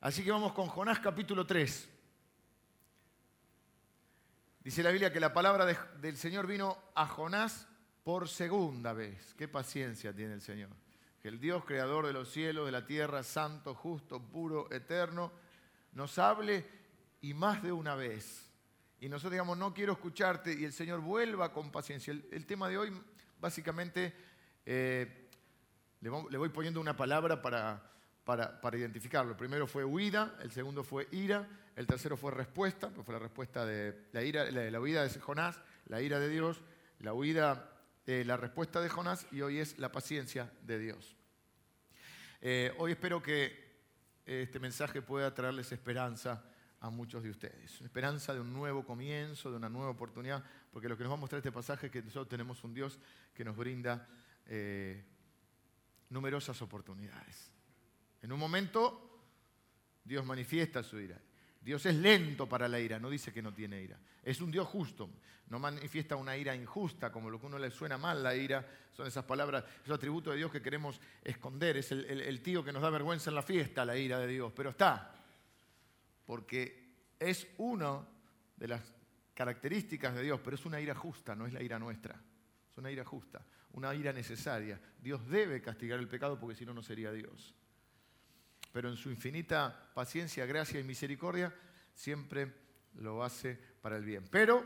Así que vamos con Jonás capítulo 3. Dice la Biblia que la palabra del Señor vino a Jonás por segunda vez. Qué paciencia tiene el Señor. Que el Dios creador de los cielos, de la tierra, santo, justo, puro, eterno, nos hable y más de una vez. Y nosotros digamos, no quiero escucharte y el Señor vuelva con paciencia. El, tema de hoy, básicamente, eh, le voy poniendo una palabra para para, identificarlo. El primero fue huida, el segundo fue ira, el tercero fue respuesta, pues fue la respuesta de la, ira, la, huida de Jonás, la ira de Dios, la huida, eh, la respuesta de Jonás y hoy es la paciencia de Dios. Eh, hoy espero que este mensaje pueda traerles esperanza a muchos de ustedes. Esperanza de un nuevo comienzo, de una nueva oportunidad, porque lo que nos va a mostrar este pasaje es que nosotros tenemos un Dios que nos brinda eh, numerosas oportunidades. En un momento Dios manifiesta su ira. Dios es lento para la ira, no dice que no tiene ira. Es un Dios justo, no manifiesta una ira injusta, como lo que a uno le suena mal la ira, son esas palabras, esos atributos de Dios que queremos esconder. Es el, tío que nos da vergüenza en la fiesta, la ira de Dios, pero está, porque es una de las características de Dios, pero es una ira justa, no es la ira nuestra, es una ira justa, una ira necesaria. Dios debe castigar el pecado porque si no, no sería Dios pero en su infinita paciencia, gracia y misericordia siempre lo hace para el bien. Pero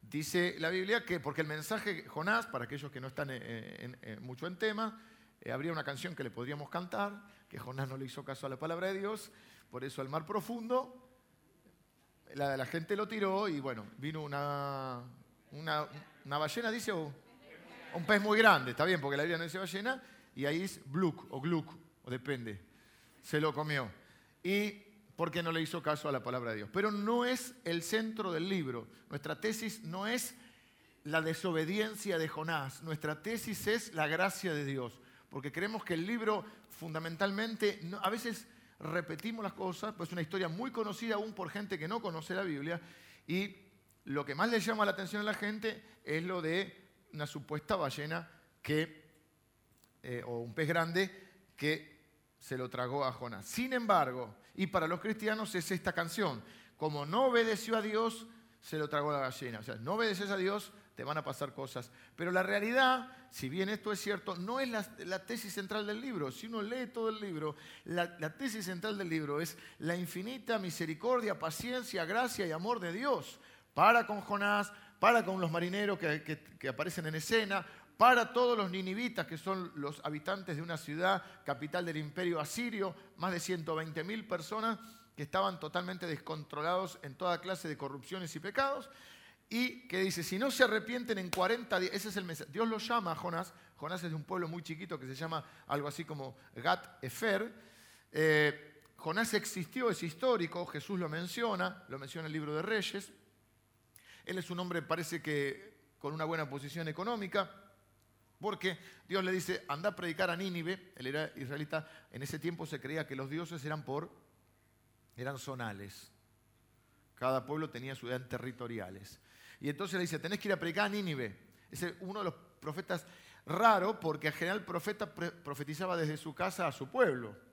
dice la Biblia que, porque el mensaje Jonás, para aquellos que no están mucho en tema, eh, habría una canción que le podríamos cantar, que Jonás no le hizo caso a la palabra de Dios, por eso al mar profundo, la, la gente lo tiró y bueno, vino una, una, ballena, dice, o un pez muy grande, está bien, porque la Biblia no dice ballena, y ahí es bluk o gluk, o depende, se lo comió. Y porque no le hizo caso a la palabra de Dios. Pero no es el centro del libro. Nuestra tesis no es la desobediencia de Jonás. Nuestra tesis es la gracia de Dios. Porque creemos que el libro fundamentalmente, a veces repetimos las cosas, pues es una historia muy conocida aún por gente que no conoce la Biblia. Y lo que más le llama la atención a la gente es lo de una supuesta ballena que, eh, o un pez grande que se lo tragó a Jonás. Sin embargo, y para los cristianos es esta canción, como no obedeció a Dios, se lo tragó la gallina. O sea, no obedeces a Dios, te van a pasar cosas. Pero la realidad, si bien esto es cierto, no es la, tesis central del libro. Si uno lee todo el libro, la, tesis central del libro es la infinita misericordia, paciencia, gracia y amor de Dios para con Jonás, para con los marineros que aparecen en escena, para todos los ninivitas, que son los habitantes de una ciudad capital del imperio asirio, más de 120.000 personas que estaban totalmente descontrolados en toda clase de corrupciones y pecados, y que dice, si no se arrepienten en 40 días, ese es el mensaje, Dios lo llama a Jonás, Jonás es de un pueblo muy chiquito que se llama algo así como Gat Efer, eh, Jonás existió, es histórico, Jesús lo menciona, lo menciona el libro de Reyes, él es un hombre, parece que con una buena posición económica, porque Dios le dice, anda a predicar a Nínive, él era israelita, en ese tiempo se creía que los dioses eran por, eran zonales. Cada pueblo tenía sus edad territoriales. Y entonces le dice, tenés que ir a predicar a Nínive. Es uno de los profetas raro porque al general el profeta profetizaba desde su casa a su pueblo.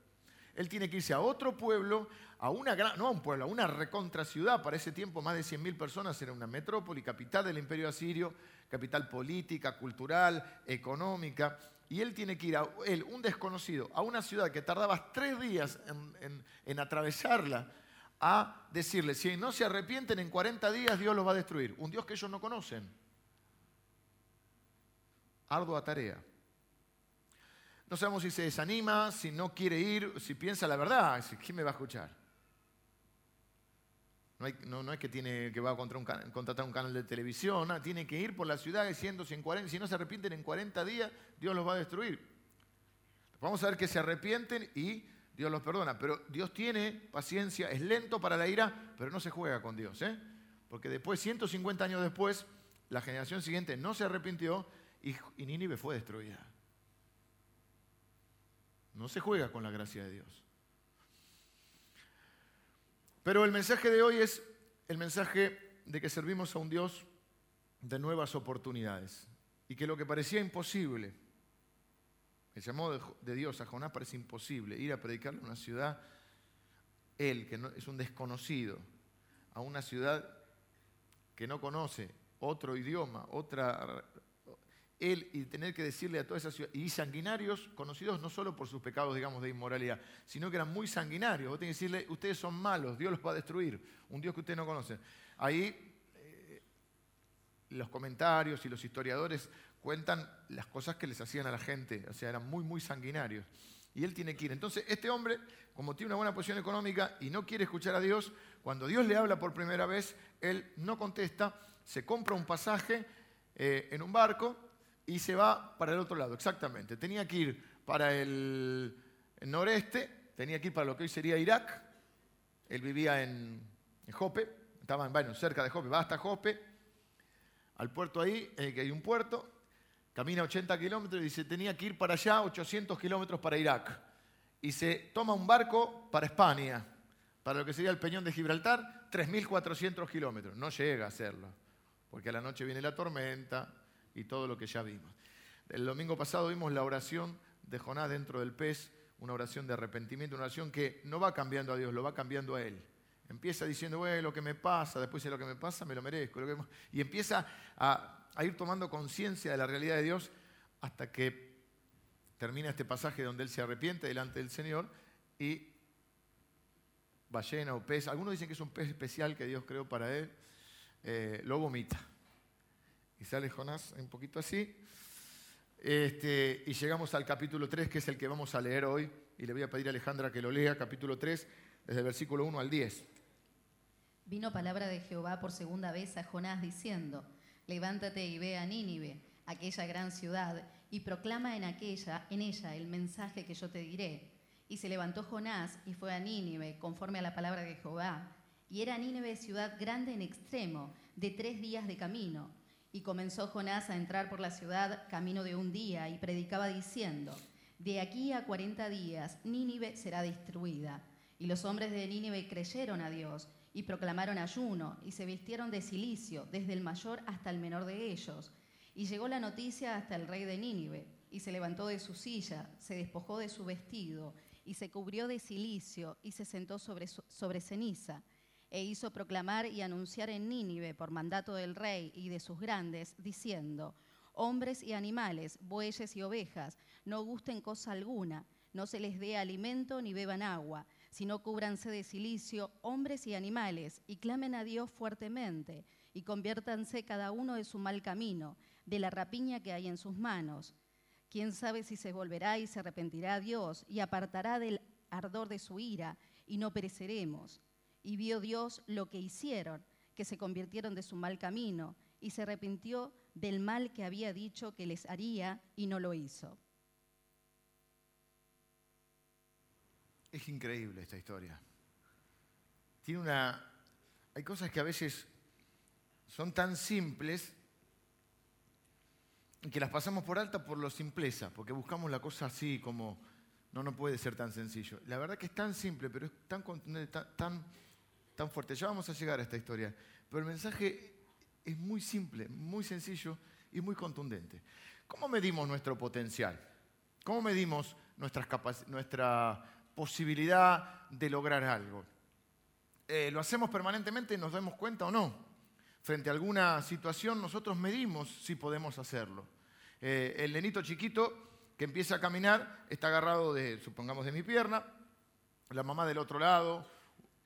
Él tiene que irse a otro pueblo, a una gran, no a un pueblo, a una recontra ciudad. Para ese tiempo más de 100.000 personas, era una metrópoli, capital del imperio asirio, capital política, cultural, económica. Y él tiene que ir, a, él, un desconocido, a una ciudad que tardaba tres días en, atravesarla, a decirle, si no se arrepienten en 40 días, Dios los va a destruir. Un Dios que ellos no conocen. Ardua tarea. No sabemos si se desanima, si no quiere ir, si piensa la verdad. ¿Quién me va a escuchar? No, es que, tiene, que va a contratar un, canal de televisión, tiene que ir por la ciudad diciendo si, en 40, si no se arrepienten en 40 días, Dios los va a destruir. Vamos a ver que se arrepienten y Dios los perdona. Pero Dios tiene paciencia, es lento para la ira, pero no se juega con Dios. ¿eh? Porque después, 150 años después, la generación siguiente no se arrepintió y, y Nínive fue destruida. No se juega con la gracia de Dios. Pero el mensaje de hoy es el mensaje de que servimos a un Dios de nuevas oportunidades y que lo que parecía imposible, el llamado de Dios a Jonás parece imposible, ir a predicarle a una ciudad él, que es un desconocido, a una ciudad que no conoce, otro idioma, otra... Él y tener que decirle a toda esa ciudad, y sanguinarios conocidos no solo por sus pecados, digamos, de inmoralidad, sino que eran muy sanguinarios. Vos tenés que decirle, ustedes son malos, Dios los va a destruir, un Dios que ustedes no conocen. Ahí eh, los comentarios y los historiadores cuentan las cosas que les hacían a la gente, o sea, eran muy, muy sanguinarios. Y él tiene que ir. Entonces, este hombre, como tiene una buena posición económica y no quiere escuchar a Dios, cuando Dios le habla por primera vez, él no contesta, se compra un pasaje eh, en un barco y se va para el otro lado, exactamente. Tenía que ir para el, noreste, tenía que ir para lo que hoy sería Irak. Él vivía en, Jope, estaba bueno, cerca de Jope, va hasta Jope, al puerto ahí, eh, que hay un puerto, camina 80 kilómetros y dice, tenía que ir para allá 800 kilómetros para Irak. Y se toma un barco para España, para lo que sería el Peñón de Gibraltar, 3.400 kilómetros. No llega a hacerlo, porque a la noche viene la tormenta y todo lo que ya vimos. El domingo pasado vimos la oración de Jonás dentro del pez, una oración de arrepentimiento, una oración que no va cambiando a Dios, lo va cambiando a Él. Empieza diciendo, bueno, lo que me pasa, después de lo que me pasa, me lo merezco. Y empieza a a ir tomando conciencia de la realidad de Dios hasta que termina este pasaje donde él se arrepiente delante del Señor y ballena o pez, algunos dicen que es un pez especial que Dios creó para él, eh, lo vomita. Y sale Jonás un poquito así. Este, y llegamos al capítulo 3, que es el que vamos a leer hoy. Y le voy a pedir a Alejandra que lo lea, capítulo 3, desde el versículo 1 al 10. Vino palabra de Jehová por segunda vez a Jonás diciendo, levántate y ve a Nínive, aquella gran ciudad, y proclama en aquella, en ella, el mensaje que yo te diré. Y se levantó Jonás y fue a Nínive, conforme a la palabra de Jehová. Y era Nínive ciudad grande en extremo, de tres días de camino. Y comenzó Jonás a entrar por la ciudad camino de un día, y predicaba diciendo, De aquí a cuarenta días Nínive será destruida. Y los hombres de Nínive creyeron a Dios y proclamaron ayuno y se vistieron de silicio, desde el mayor hasta el menor de ellos. Y llegó la noticia hasta el rey de Nínive, y se levantó de su silla, se despojó de su vestido, y se cubrió de silicio, y se sentó sobre, sobre ceniza, e hizo proclamar y anunciar en Nínive por mandato del rey y de sus grandes, diciendo, hombres y animales, bueyes y ovejas, no gusten cosa alguna, no se les dé alimento ni beban agua sino cúbranse de silicio hombres y animales, y clamen a Dios fuertemente, y conviértanse cada uno de su mal camino, de la rapiña que hay en sus manos. Quién sabe si se volverá y se arrepentirá a Dios, y apartará del ardor de su ira, y no pereceremos. Y vio Dios lo que hicieron, que se convirtieron de su mal camino, y se arrepintió del mal que había dicho que les haría, y no lo hizo. Es increíble esta historia. Tiene una. Hay cosas que a veces son tan simples que las pasamos por alta por lo simpleza, porque buscamos la cosa así como no, no puede ser tan sencillo. La verdad que es tan simple, pero es tan tan fuerte. Ya vamos a llegar a esta historia, pero el mensaje es muy simple, muy sencillo y muy contundente. ¿Cómo medimos nuestro potencial? ¿Cómo medimos nuestra posibilidad de lograr algo. Eh, lo hacemos permanentemente nos damos cuenta o no. Frente a alguna situación nosotros medimos si podemos hacerlo. Eh, el nenito chiquito que empieza a caminar está agarrado de, supongamos, de mi pierna, la mamá del otro lado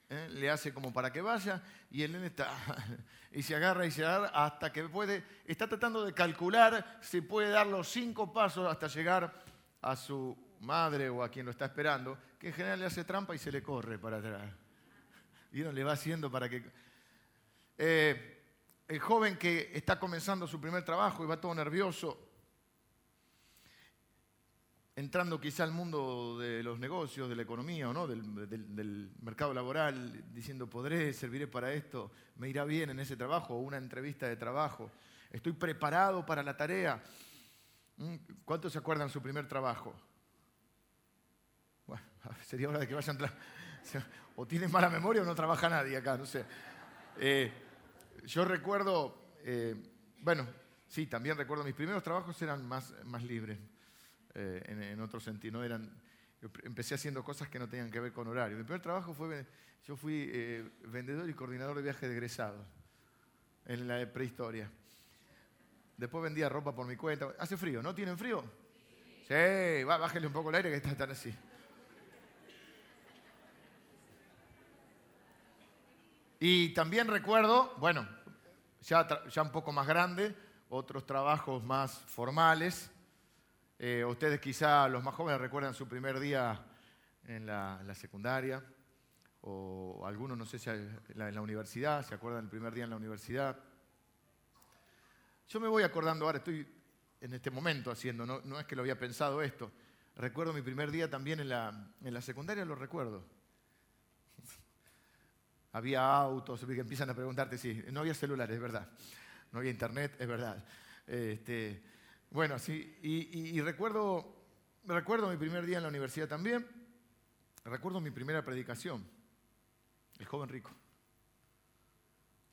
eh, le hace como para que vaya y el nene está y se agarra y se agarra hasta que puede, está tratando de calcular si puede dar los cinco pasos hasta llegar a su madre o a quien lo está esperando, que en general le hace trampa y se le corre para atrás. Y uno le va haciendo para que... Eh, el joven que está comenzando su primer trabajo y va todo nervioso, entrando quizá al mundo de los negocios, de la economía o no, del, mercado laboral, diciendo, podré, serviré para esto, me irá bien en ese trabajo, o una entrevista de trabajo, estoy preparado para la tarea. ¿Mm? ¿Cuántos se acuerdan su primer trabajo? Bueno, sería hora de que vayan. O tienen mala memoria o no trabaja nadie acá, no sé. Eh, yo recuerdo, eh, bueno, sí, también recuerdo, mis primeros trabajos eran más, más libres, eh, en, otro sentido. Eran, Yo empecé haciendo cosas que no tenían que ver con horario. Mi primer trabajo fue, yo fui eh, vendedor y coordinador de viajes de egresados en la prehistoria. Después vendía ropa por mi cuenta. Hace frío, ¿no? ¿Tienen frío? Sí, va, bájale un poco el aire que está tan así. Y también recuerdo, bueno, ya, ya un poco más grande, otros trabajos más formales. Eh, ustedes quizá, los más jóvenes, recuerdan su primer día en la, secundaria, o algunos, no sé si en la universidad, se acuerdan del primer día en la universidad. Yo me voy acordando ahora, estoy en este momento haciendo, no, no es que lo había pensado esto. Recuerdo mi primer día también en la, en la secundaria, lo recuerdo. había autos, empiezan a preguntarte, sí, no había celulares, es verdad. No había internet, es verdad. Este, bueno, sí, y, recuerdo, recuerdo mi primer día en la universidad también. Recuerdo mi primera predicación, el joven rico.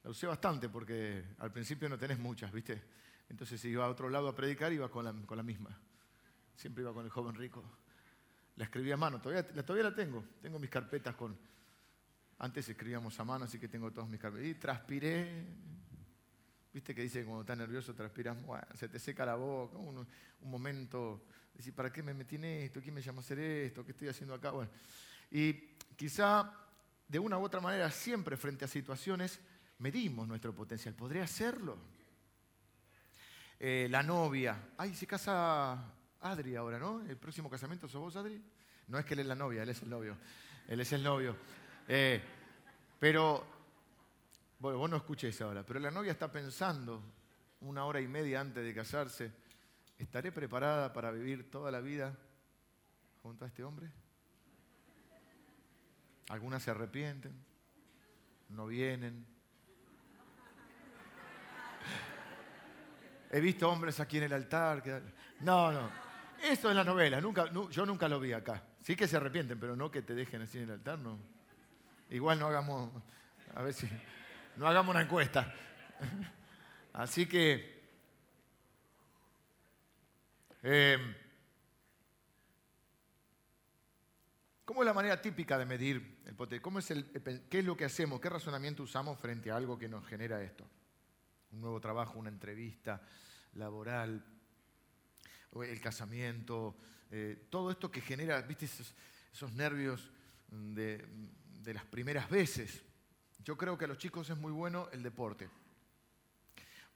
La usé bastante porque al principio no tenés muchas, ¿viste? Entonces si iba a otro lado a predicar, iba con la, con la misma. Siempre iba con el joven rico. La escribí a mano, todavía, todavía la tengo. Tengo mis carpetas con... Antes escribíamos a mano, así que tengo todas mis carpetas. Y transpiré. ¿Viste que dice que cuando estás nervioso transpiras? Bueno, se te seca la boca. Un, momento, decir, ¿para qué me metí en esto? ¿Quién me llama a hacer esto? ¿Qué estoy haciendo acá? Bueno, y quizá de una u otra manera, siempre frente a situaciones medimos nuestro potencial. ¿Podría hacerlo? Eh, la novia. Ay, se casa Adri ahora, ¿no? El próximo casamiento, ¿sos vos, Adri? No es que él es la novia, él es el novio. Él es el novio. Eh, pero, vos no escuches ahora, pero la novia está pensando una hora y media antes de casarse, ¿estaré preparada para vivir toda la vida junto a este hombre? Algunas se arrepienten, no vienen, He visto hombres aquí en el altar. No, no. Esto es la novela. Yo nunca lo vi acá. Sí que se arrepienten, pero no que te dejen así en el altar, no. Igual no hagamos, a ver si, no hagamos una encuesta. Así que, em, ¿cómo es la manera típica de medir el potencial? ¿Cómo es el, ¿Qué es lo que hacemos? ¿Qué razonamiento usamos frente a algo que nos genera esto? un nuevo trabajo, una entrevista laboral, el casamiento, eh, todo esto que genera, viste, esos, nervios de, las primeras veces. Yo creo que a los chicos es muy bueno el deporte.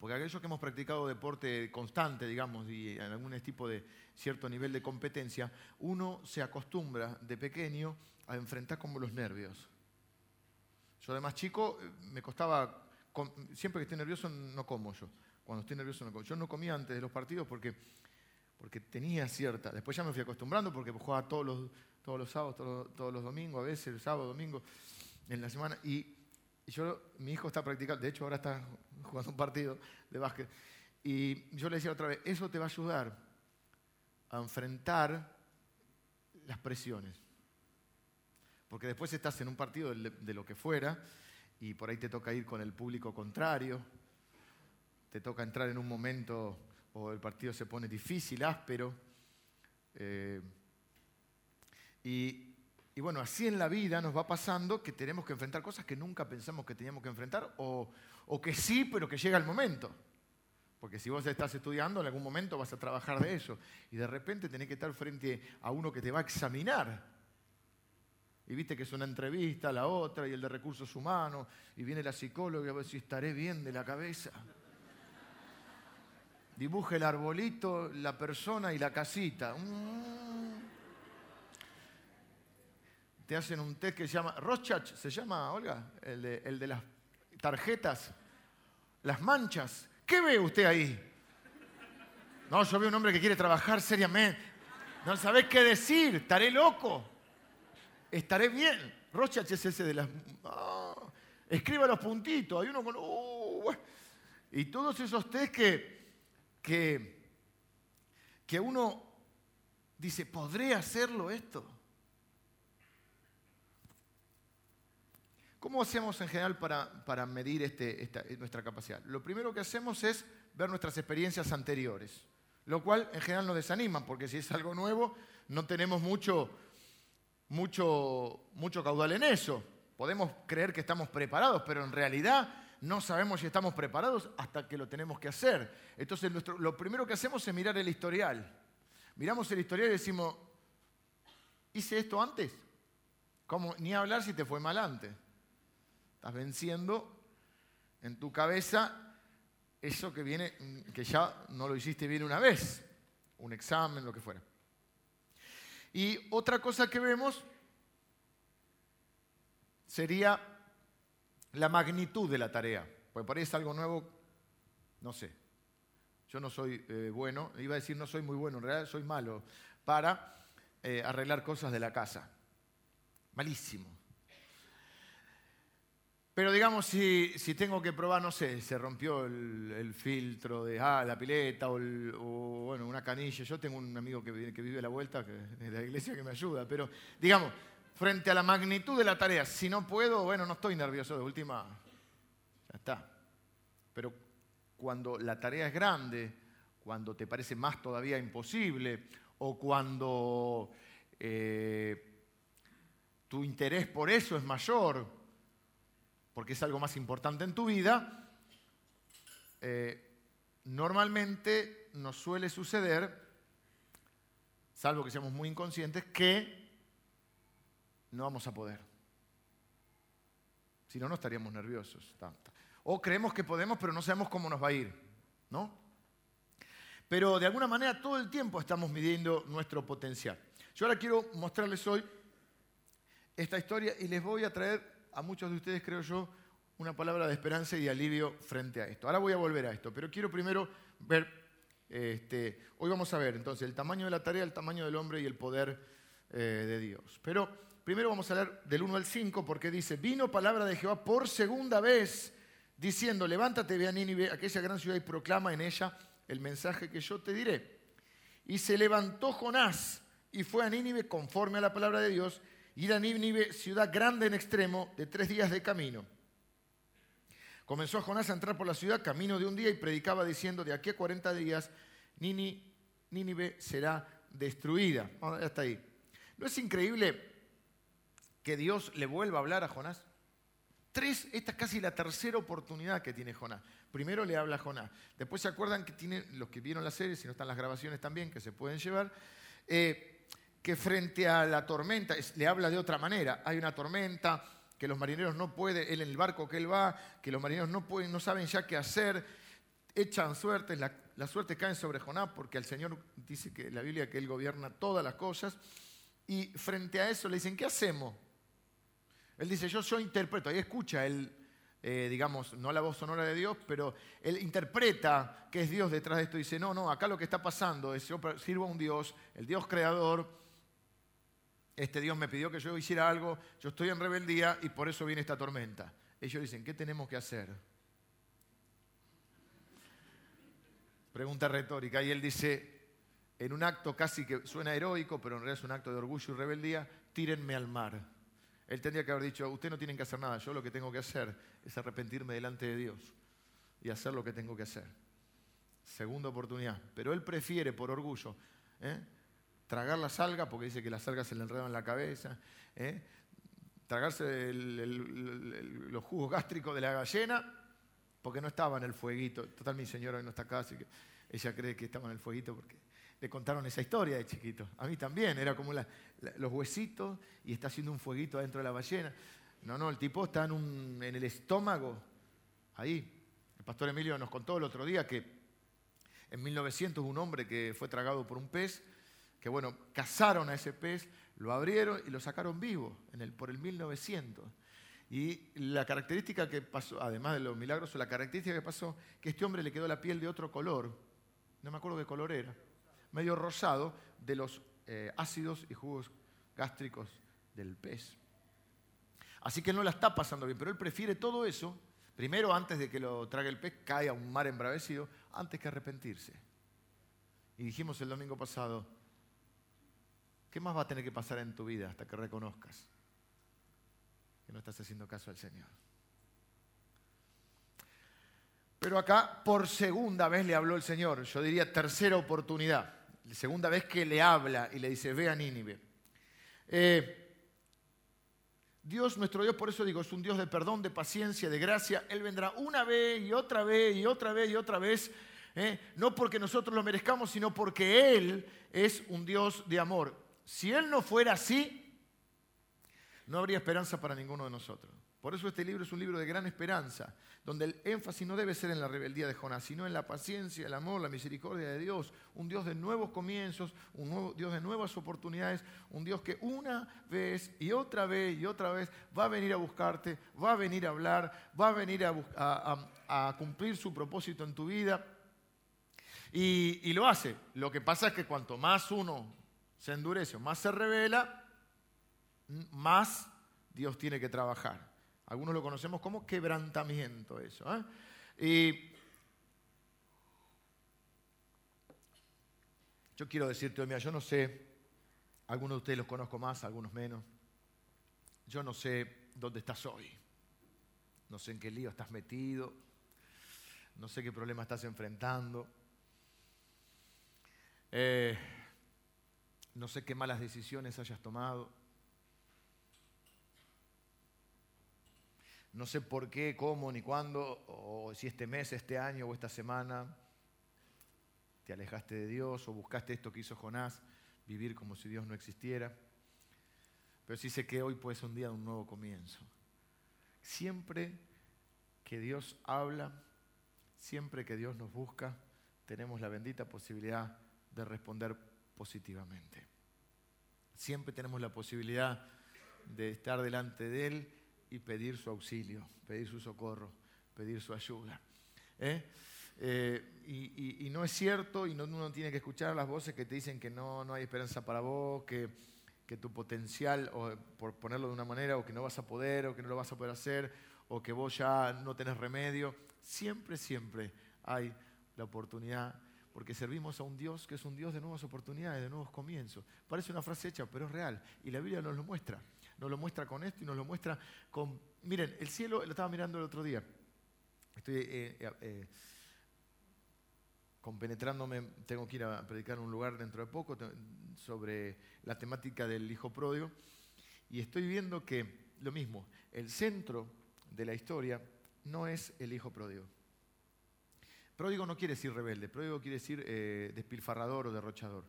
Porque aquellos que hemos practicado deporte constante, digamos, y en algún tipo de cierto nivel de competencia, uno se acostumbra de pequeño a enfrentar como los nervios. Yo además chico eh, me costaba siempre que estoy nervioso no como yo. Cuando estoy nervioso no como. Yo no comía antes de los partidos porque, porque tenía cierta. Después ya me fui acostumbrando porque jugaba todos los, todos los sábados, todos, los domingos, a veces el sábado, domingo, en la semana. Y, yo, mi hijo está practicando, de hecho ahora está jugando un partido de básquet. Y yo le decía otra vez, eso te va a ayudar a enfrentar las presiones. Porque después estás en un partido de lo que fuera y por ahí te toca ir con el público contrario, te toca entrar en un momento o el partido se pone difícil, áspero. Eh, y, bueno, así en la vida nos va pasando que tenemos que enfrentar cosas que nunca pensamos que teníamos que enfrentar o, que sí, pero que llega el momento. Porque si vos estás estudiando, en algún momento vas a trabajar de eso. Y de repente tenés que estar frente a uno que te va a examinar y viste que es una entrevista, la otra, y el de recursos humanos, y viene la psicóloga a ver si estaré bien de la cabeza. Dibuje el arbolito, la persona y la casita. Mm. Te hacen un test que se llama, Rorschach, ¿se llama, Olga? El de, el de las tarjetas, las manchas. ¿Qué ve usted ahí? No, yo veo un hombre que quiere trabajar seriamente. No sabés qué decir, estaré loco estaré bien. Rochach es ese de las... Ah, escriba los puntitos, hay uno con... Uh, y todos esos test que, que, que uno dice, ¿podré hacerlo esto? ¿Cómo hacemos en general para, para medir este, nuestra capacidad? Lo primero que hacemos es ver nuestras experiencias anteriores, lo cual en general nos desanima, porque si es algo nuevo no tenemos mucho mucho, mucho caudal en eso. Podemos creer que estamos preparados, pero en realidad no sabemos si estamos preparados hasta que lo tenemos que hacer. Entonces, lo primero que hacemos es mirar el historial. Miramos el historial y decimos, ¿hice esto antes? ¿Cómo? Ni hablar si te fue mal antes. Estás venciendo en tu cabeza eso que viene, que ya no lo hiciste bien una vez, un examen, lo que fuera. Y otra cosa que vemos sería la magnitud de la tarea. Porque por ahí es algo nuevo, no sé. Yo no soy eh, bueno, iba a decir no soy muy bueno, en realidad soy malo para eh, arreglar cosas de la casa. Malísimo. Pero digamos, si, si, tengo que probar, no sé, se rompió el, filtro de ah, la pileta o, bueno, una canilla. Yo tengo un amigo que, que vive a la vuelta, de la iglesia, que me ayuda. Pero digamos, frente a la magnitud de la tarea, si no puedo, bueno, no estoy nervioso de última, ya está. Pero cuando la tarea es grande, cuando te parece más todavía imposible, o cuando eh, tu interés por eso es mayor, porque es algo más importante en tu vida, eh, normalmente nos suele suceder, salvo que seamos muy inconscientes, que no vamos a poder. Si no, no estaríamos nerviosos. O creemos que podemos, pero no sabemos cómo nos va a ir. ¿no? Pero de alguna manera todo el tiempo estamos midiendo nuestro potencial. Yo ahora quiero mostrarles hoy esta historia y les voy a traer a muchos de ustedes, creo yo, una palabra de esperanza y alivio frente a esto. Ahora voy a volver a esto, pero quiero primero ver, este, hoy vamos a ver entonces el tamaño de la tarea, el tamaño del hombre y el poder eh, de Dios. Pero primero vamos a leer del 1 al 5 porque dice, vino palabra de Jehová por segunda vez diciendo, levántate, ve a Nínive, aquella gran ciudad y proclama en ella el mensaje que yo te diré. Y se levantó Jonás y fue a Nínive conforme a la palabra de Dios ir a Nínive, ciudad grande en extremo, de tres días de camino. Comenzó Jonás a entrar por la ciudad camino de un día y predicaba diciendo, de aquí a 40 días Nínive será destruida. ya está ahí. ¿No es increíble que Dios le vuelva a hablar a Jonás? Tres, esta es casi la tercera oportunidad que tiene Jonás. Primero le habla a Jonás. Después se acuerdan que tienen, los que vieron la serie, si no están las grabaciones también, que se pueden llevar, eh, que frente a la tormenta, le habla de otra manera, hay una tormenta, que los marineros no pueden, él en el barco que él va, que los marineros no, pueden, no saben ya qué hacer, echan suertes, la, suerte cae sobre Jonás porque el Señor dice que la Biblia que él gobierna todas las cosas, y frente a eso le dicen, ¿qué hacemos? Él dice, yo, yo interpreto, ahí escucha él, eh, digamos, no la voz sonora de Dios, pero él interpreta que es Dios detrás de esto. Dice, no, no, acá lo que está pasando es yo sirvo a un Dios, el Dios creador, este Dios me pidió que yo hiciera algo, yo estoy en rebeldía y por eso viene esta tormenta. Ellos dicen, ¿qué tenemos que hacer? Pregunta retórica. Y él dice, en un acto casi que suena heroico, pero en realidad es un acto de orgullo y rebeldía, tírenme al mar. Él tendría que haber dicho, ustedes no tienen que hacer nada, yo lo que tengo que hacer es arrepentirme delante de Dios y hacer lo que tengo que hacer. Segunda oportunidad. Pero él prefiere, por orgullo, ¿eh? Tragar la salga, porque dice que la salga se le enredan en la cabeza, ¿eh? tragarse los jugos gástricos de la gallina, porque no estaba en el fueguito. Total, mi señora hoy no está acá, así que ella cree que estaba en el fueguito porque le contaron esa historia de chiquito. A mí también, era como los huesitos y está haciendo un fueguito adentro de la ballena. No, no, el tipo está en, en el estómago, ahí. El pastor Emilio nos contó el otro día que en 1900 un hombre que fue tragado por un pez que bueno, cazaron a ese pez, lo abrieron y lo sacaron vivo el, por el 1900. Y la característica que pasó, además de lo milagroso, la característica que pasó, que este hombre le quedó la piel de otro color, no me acuerdo qué color era, medio rosado, de los eh, ácidos y jugos gástricos del pez. Así que no la está pasando bien, pero él prefiere todo eso, primero antes de que lo trague el pez, cae a un mar embravecido, antes que arrepentirse. Y dijimos el domingo pasado, ¿Qué más va a tener que pasar en tu vida hasta que reconozcas que no estás haciendo caso al Señor? Pero acá por segunda vez le habló el Señor, yo diría tercera oportunidad, segunda vez que le habla y le dice, ve a Nínive. Eh, Dios, nuestro Dios, por eso digo, es un Dios de perdón, de paciencia, de gracia. Él vendrá una vez y otra vez y otra vez y otra vez. ¿eh? No porque nosotros lo merezcamos, sino porque Él es un Dios de amor. Si Él no fuera así, no habría esperanza para ninguno de nosotros. Por eso este libro es un libro de gran esperanza, donde el énfasis no debe ser en la rebeldía de Jonás, sino en la paciencia, el amor, la misericordia de Dios, un Dios de nuevos comienzos, un Dios de nuevas oportunidades, un Dios que una vez y otra vez y otra vez va a venir a buscarte, va a venir a hablar, va a venir a, cumplir su propósito en tu vida. Y, y lo hace. Lo que pasa es que cuanto más uno se endurece más se revela, más Dios tiene que trabajar. Algunos lo conocemos como quebrantamiento eso. ¿eh? Y yo quiero decirte, mira, yo no sé, algunos de ustedes los conozco más, algunos menos. Yo no sé dónde estás hoy. No sé en qué lío estás metido. No sé qué problema estás enfrentando. Eh, no sé qué malas decisiones hayas tomado. No sé por qué, cómo, ni cuándo, o si este mes, este año o esta semana te alejaste de Dios o buscaste esto que hizo Jonás, vivir como si Dios no existiera. Pero sí sé que hoy puede ser un día de un nuevo comienzo. Siempre que Dios habla, siempre que Dios nos busca, tenemos la bendita posibilidad de responder positivamente. Siempre tenemos la posibilidad de estar delante de Él y pedir su auxilio, pedir su socorro, pedir su ayuda. ¿eh? Eh, y, no es cierto, y no, uno tiene que escuchar las voces que te dicen que no, no hay esperanza para vos, que, que tu potencial, o por ponerlo de una manera, o que no vas a poder, o que no lo vas a poder hacer, o que vos ya no tenés remedio. Siempre, siempre hay la oportunidad, porque servimos a un Dios que es un Dios de nuevas oportunidades, de nuevos comienzos. Parece una frase hecha, pero es real, y la Biblia nos lo muestra nos lo muestra con esto y nos lo muestra con... Miren, el cielo, lo estaba mirando el otro día. Estoy eh, eh, eh, compenetrándome, tengo que ir a predicar en un lugar dentro de poco sobre la temática del hijo pródigo. Y estoy viendo que lo mismo, el centro de la historia no es el hijo pródigo. Pródigo no quiere decir rebelde, pródigo quiere decir despilfarrador o derrochador.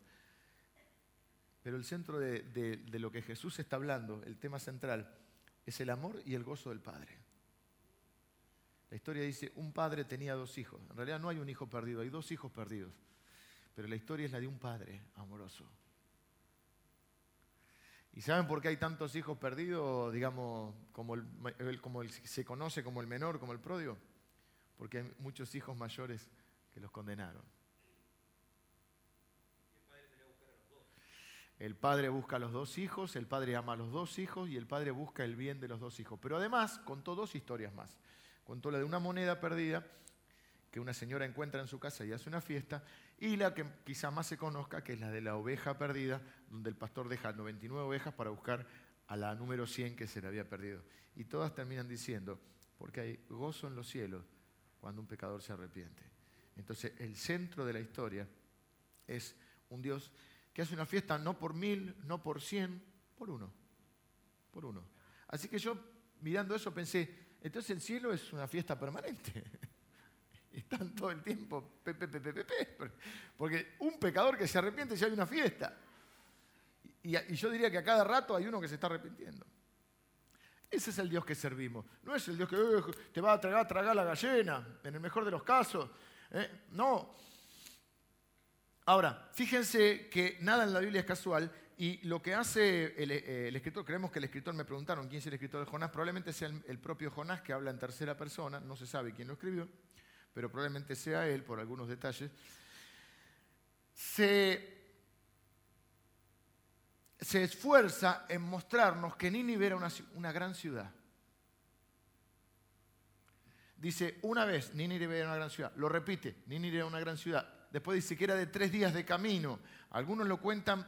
Pero el centro de, lo que Jesús está hablando, el tema central, es el amor y el gozo del Padre. La historia dice, un padre tenía dos hijos. En realidad no hay un hijo perdido, hay dos hijos perdidos. Pero la historia es la de un padre amoroso. ¿Y saben por qué hay tantos hijos perdidos, digamos, como, como se conoce como el menor, como el pródigo? Porque hay muchos hijos mayores que los condenaron. El padre busca a los dos hijos, el padre ama a los dos hijos y el padre busca el bien de los dos hijos. Pero además contó dos historias más. Contó la de una moneda perdida que una señora encuentra en su casa y hace una fiesta, y la que quizá más se conozca, que es la de la oveja perdida, donde el pastor deja 99 ovejas para buscar a la número 100 que se le había perdido. Y todas terminan diciendo, porque hay gozo en los cielos cuando un pecador se arrepiente. Entonces el centro de la historia es un Dios que hace una fiesta no por mil, no por cien, por uno. Por uno. Así que yo, mirando eso, pensé, entonces el cielo es una fiesta permanente. Están todo el tiempo, porque un pecador que se arrepiente ya hay una fiesta. Y yo diría que a cada rato hay uno que se está arrepintiendo. Ese es el Dios que servimos. No es el Dios que te va a tragar, tragar la gallina, en el mejor de los casos. ¿eh? No, Ahora, fíjense que nada en la Biblia es casual y lo que hace eh, el, escritor, creemos que el escritor, me preguntaron quién es el escritor de Jonás, probablemente sea el, propio Jonás que habla en tercera persona, no se sabe quién lo escribió, pero probablemente sea él por algunos detalles. Se, se esfuerza en mostrarnos que Nínive era una, una gran ciudad. Dice, una vez Nínive era una gran ciudad. Lo repite, Nínive era una gran ciudad después dice que era de tres días de camino. Algunos lo cuentan,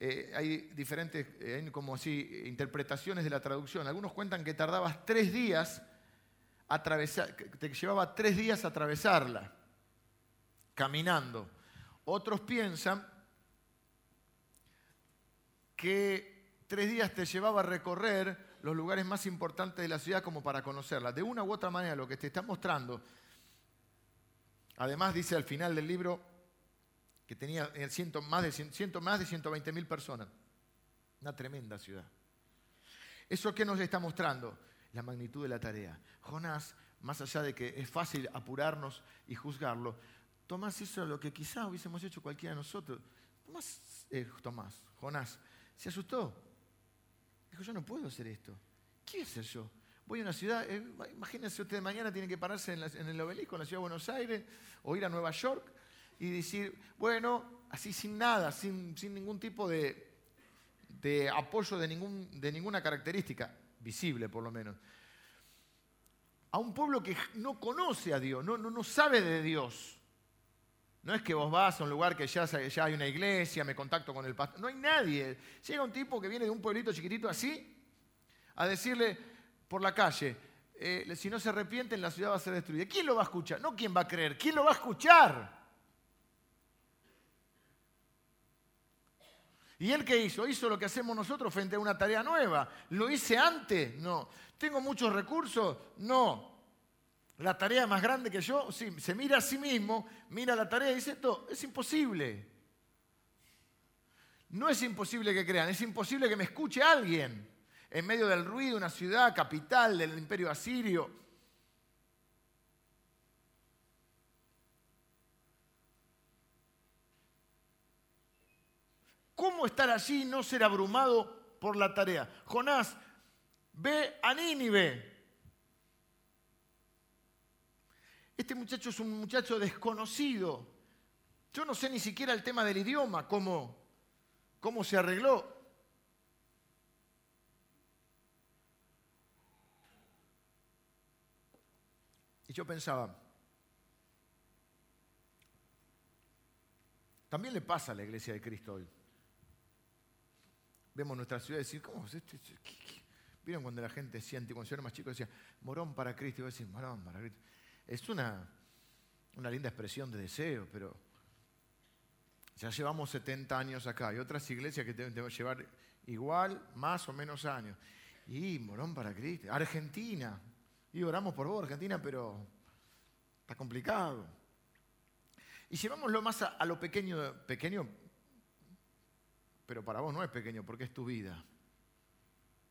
eh, hay diferentes eh, como así, interpretaciones de la traducción. Algunos cuentan que tardabas tres días atravesar, te llevaba tres días atravesarla, caminando. Otros piensan que tres días te llevaba a recorrer los lugares más importantes de la ciudad como para conocerla. De una u otra manera, lo que te está mostrando, además dice al final del libro que tenía más, de, más de 120 mil personas. Una tremenda ciudad. ¿Eso qué nos está mostrando? La magnitud de la tarea. Jonás, más allá de que es fácil apurarnos y juzgarlo, Tomás hizo lo que quizá hubiésemos hecho cualquiera de nosotros. Tomás, eh, Tomás, Jonás, se asustó. Dijo, yo no puedo hacer esto. ¿Qué hacer yo? Voy a una ciudad, eh, imagínense ustedes mañana tienen que pararse en, en, el obelisco, en la ciudad de Buenos Aires, o ir a Nueva York y decir, bueno, así sin nada, sin, sin ningún tipo de, de apoyo de, ningún, de ninguna característica, visible por lo menos, a un pueblo que no conoce a Dios, no, no, no sabe de Dios. No es que vos vas a un lugar que ya, hay una iglesia, me contacto con el pastor. No hay nadie. Llega un tipo que viene de un pueblito chiquitito así a decirle por la calle, eh, si no se arrepienten la ciudad va a ser destruida. ¿Quién lo va a escuchar? No quién va a creer, ¿quién lo va a escuchar? ¿Y él qué hizo? Hizo lo que hacemos nosotros frente a una tarea nueva. ¿Lo hice antes? No. ¿Tengo muchos recursos? No. La tarea más grande que yo, sí, se mira a sí mismo, mira la tarea y dice, esto es imposible. No es imposible que crean, es imposible que me escuche alguien en medio del ruido, una ciudad capital del imperio asirio. ¿Cómo estar allí y no ser abrumado por la tarea? Jonás, ve a Nínive. Este muchacho es un muchacho desconocido. Yo no sé ni siquiera el tema del idioma, cómo, cómo se arregló. Y yo pensaba, también le pasa a la iglesia de Cristo hoy vemos nuestra ciudad y decir, ¿cómo es esto? ¿Vieron cuando la gente siente, cuando yo era más chico decía, morón para Cristo? Y vos decís, morón para Cristo. Es una, una linda expresión de deseo, pero ya llevamos 70 años acá. Hay otras iglesias que deben, llevar igual, más o menos años. Y morón para Cristo. Argentina. Y oramos por vos, Argentina, pero está complicado. Y llevámoslo más a, a lo pequeño, pequeño pero para vos no es pequeño porque es tu vida.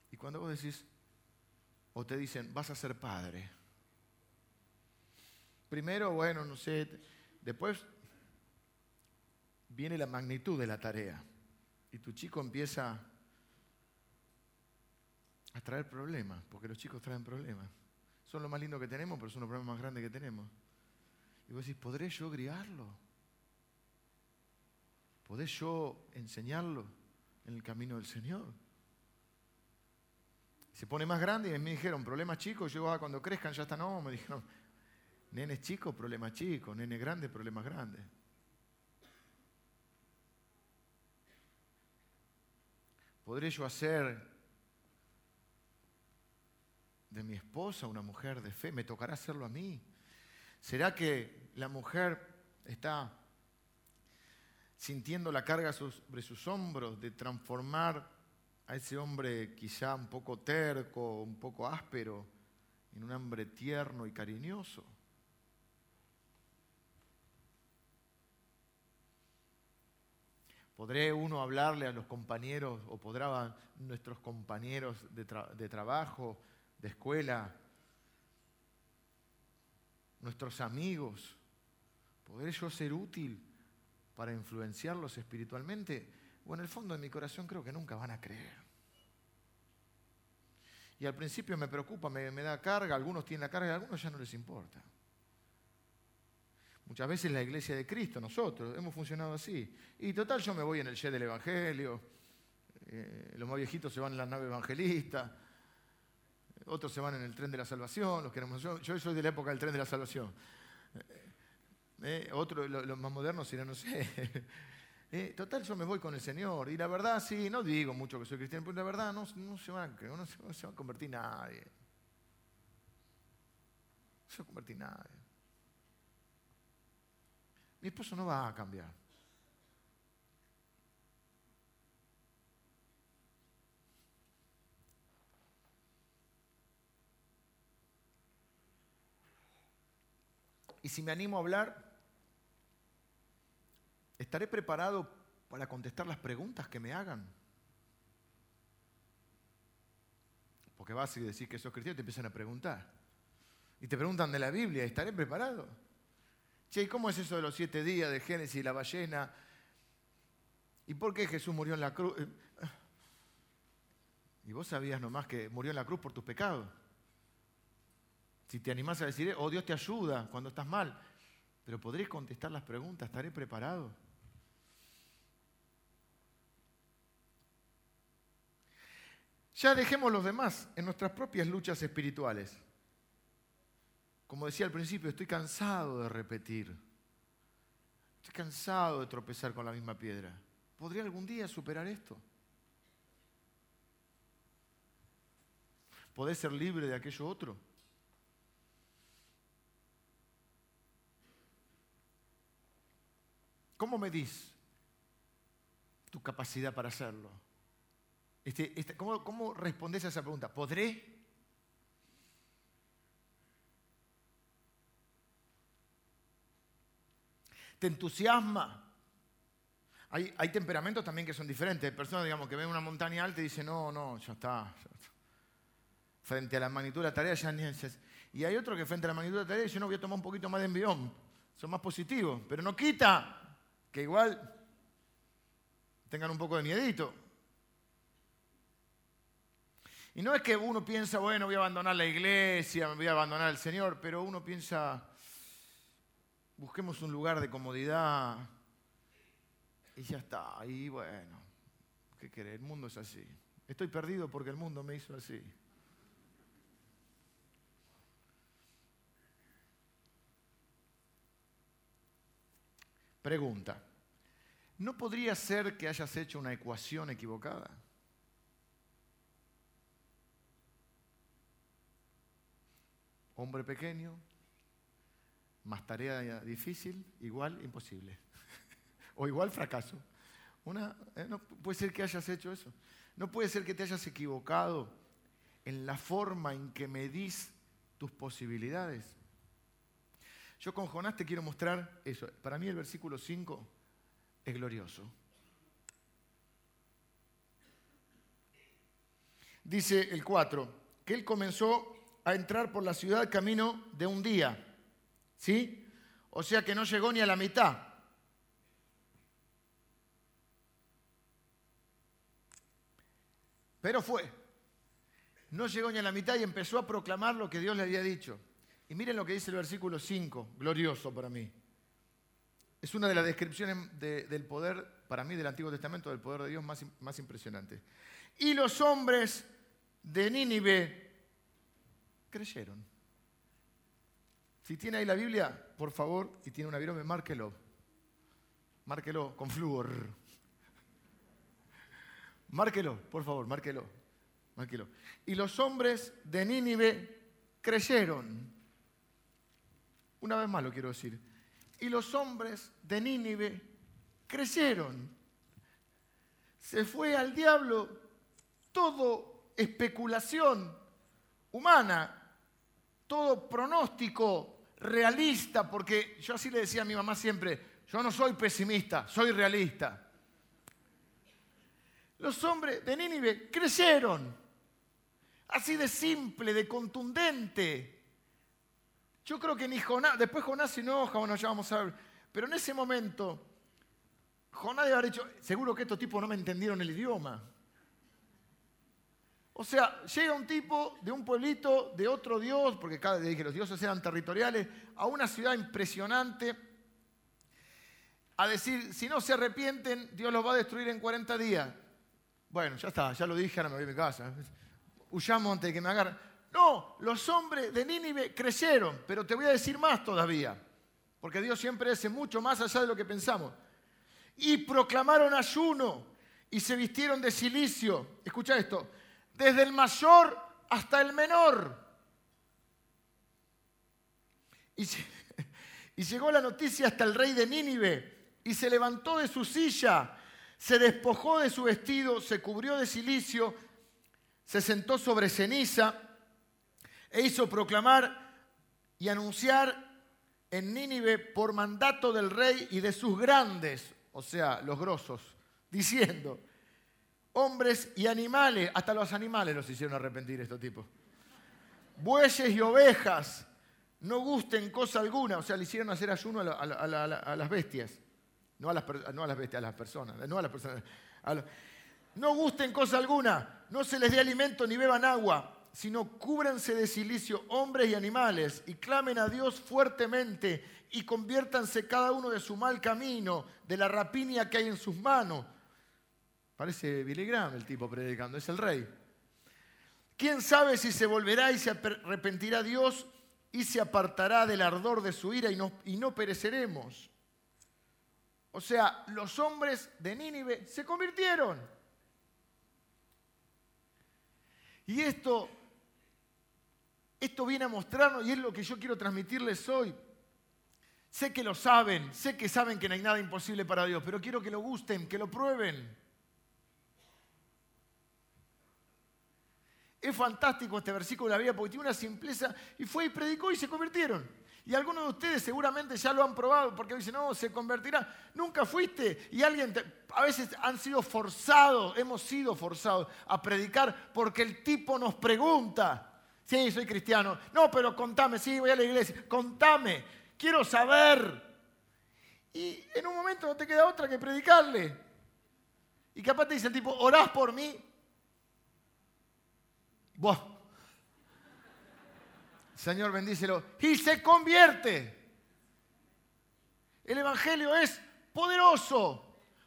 Y cuando vos decís, o te dicen, vas a ser padre. Primero, bueno, no sé, después viene la magnitud de la tarea y tu chico empieza a traer problemas, porque los chicos traen problemas. Son lo más lindo que tenemos, pero son los problemas más grandes que tenemos. Y vos decís, ¿podré yo criarlo? ¿Podés yo enseñarlo en el camino del Señor? Se pone más grande y me dijeron, problemas chicos, yo ah, cuando crezcan ya está, no, me dijeron, nenes chicos, problemas chicos, nenes grandes, problemas grandes. ¿Podré yo hacer de mi esposa una mujer de fe? ¿Me tocará hacerlo a mí? ¿Será que la mujer está sintiendo la carga sobre sus hombros de transformar a ese hombre quizá un poco terco, un poco áspero, en un hombre tierno y cariñoso. ¿Podré uno hablarle a los compañeros o podrán nuestros compañeros de, trabajo, de escuela, nuestros amigos? ¿Podré yo ser útil para influenciarlos espiritualmente, o en el fondo de mi corazón creo que nunca van a creer. Y al principio me preocupa, me, da carga, algunos tienen la carga a algunos ya no les importa. Muchas veces la iglesia de Cristo, nosotros, hemos funcionado así. Y total, yo me voy en el jet del Evangelio, eh, los más viejitos se van en la nave evangelista, otros se van en el tren de la salvación, los queremos, yo, yo soy de la época del tren de la salvación. Eh, otro, los más modernos dirán, no sé. Eh, total, yo me voy con el Señor. Y la verdad, sí, no digo mucho que soy cristiano, pero la verdad no, se, va, no, se, va a convertir nadie. No se va a convertir nadie. Mi esposo no va a cambiar. Y si me animo a hablar, estaré preparado para contestar las preguntas que me hagan. Porque vas y decís que sos cristiano y te empiezan a preguntar. Y te preguntan de la Biblia, ¿estaré preparado? Che, ¿y cómo es eso de los siete días de Génesis y la ballena? ¿Y por qué Jesús murió en la cruz? Y vos sabías nomás que murió en la cruz por tus pecados. Si te animás a decir, oh Dios te ayuda cuando estás mal, pero podréis contestar las preguntas, ¿estaré preparado? Ya dejemos los demás en nuestras propias luchas espirituales. Como decía al principio, estoy cansado de repetir. Estoy cansado de tropezar con la misma piedra. ¿Podría algún día superar esto? ¿Podés ser libre de aquello otro? ¿Cómo medís tu capacidad para hacerlo? Este, este, ¿cómo, ¿Cómo respondes a esa pregunta? ¿Podré? ¿Te entusiasma? Hay, temperamentos también que son diferentes. Hay personas, digamos, que ven una montaña alta y dicen, no, no, ya está. Frente a la magnitud de la tarea ya ni... Y hay otros que frente a la magnitud de la tarea dicen, no, voy a tomar un poquito más de envión. Son más positivos. Pero no quita que igual tengan un poco de miedito. Y no es que uno piensa, bueno, voy a abandonar la iglesia, voy a abandonar al Señor, pero uno piensa, busquemos un lugar de comodidad y ya está. Y bueno, ¿qué querés? El mundo es así. Estoy perdido porque el mundo me hizo así. Pregunta, ¿no podría ser que hayas hecho una ecuación equivocada? hombre pequeño, más tarea difícil, igual imposible. o igual fracaso. Una, eh, no puede ser que hayas hecho eso. No puede ser que te hayas equivocado en la forma en que medís tus posibilidades. Yo con Jonás te quiero mostrar eso. Para mí el versículo 5 es glorioso. Dice el 4, que él comenzó a entrar por la ciudad camino de un día. ¿Sí? O sea que no llegó ni a la mitad. Pero fue. No llegó ni a la mitad y empezó a proclamar lo que Dios le había dicho. Y miren lo que dice el versículo 5, glorioso para mí. Es una de las descripciones del poder, para mí, del Antiguo Testamento, del poder de Dios más, más impresionante. Y los hombres de Nínive creyeron. Si tiene ahí la Biblia, por favor, y tiene una virome, márquelo. Márquelo con flúor. Márquelo, por favor, márquelo. Márquelo. Y los hombres de Nínive creyeron. Una vez más lo quiero decir. Y los hombres de Nínive creyeron. Se fue al diablo todo especulación humana, todo pronóstico realista, porque yo así le decía a mi mamá siempre, yo no soy pesimista, soy realista. Los hombres de Nínive crecieron, así de simple, de contundente. Yo creo que ni Jonás, después Jonás se enoja, bueno, ya vamos a ver, pero en ese momento, Jonás debe haber dicho, seguro que estos tipos no me entendieron el idioma. O sea, llega un tipo de un pueblito, de otro dios, porque cada dije los dioses eran territoriales, a una ciudad impresionante, a decir, si no se arrepienten, Dios los va a destruir en 40 días. Bueno, ya está, ya lo dije, ahora me voy a mi casa. Huyamos antes de que me agarren. No, los hombres de Nínive crecieron, pero te voy a decir más todavía, porque Dios siempre hace mucho más allá de lo que pensamos. Y proclamaron ayuno y se vistieron de silicio. Escucha esto desde el mayor hasta el menor. Y, llegó la noticia hasta el rey de Nínive y se levantó de su silla, se despojó de su vestido, se cubrió de silicio, se sentó sobre ceniza e hizo proclamar y anunciar en Nínive por mandato del rey y de sus grandes, o sea, los grosos, diciendo, hombres y animales, hasta los animales los hicieron arrepentir estos tipos, bueyes y ovejas, no gusten cosa alguna, o sea, le hicieron hacer ayuno a, las bestias, no a las, no a las bestias, a las personas, no a las personas. no gusten cosa alguna, no se les dé alimento ni beban agua, sino cúbranse de silicio hombres y animales y clamen a Dios fuertemente y conviértanse cada uno de su mal camino, de la rapiña que hay en sus manos. Parece Billy Graham el tipo predicando, es el rey. ¿Quién sabe si se volverá y se arrepentirá Dios y se apartará del ardor de su ira y no, pereceremos? O sea, los hombres de Nínive se convirtieron. Y esto esto viene a mostrarnos y es lo que yo quiero transmitirles hoy. Sé que lo saben, sé que saben que no hay nada imposible para Dios, pero quiero que lo gusten, que lo prueben. Es fantástico este versículo de la Biblia porque tiene una simpleza y fue y predicó y se convirtieron. Y algunos de ustedes seguramente ya lo han probado porque dicen, no, se convertirá. Nunca fuiste y alguien, a veces han sido forzados, hemos sido forzados a predicar porque el tipo nos pregunta. Sí, soy cristiano. No, pero contame, sí, voy a la iglesia. Contame, quiero saber. Y en un momento no te queda otra que predicarle. Y capaz te dice el tipo, orás por mí. Buah. Señor, bendícelo. Y se convierte. El Evangelio es poderoso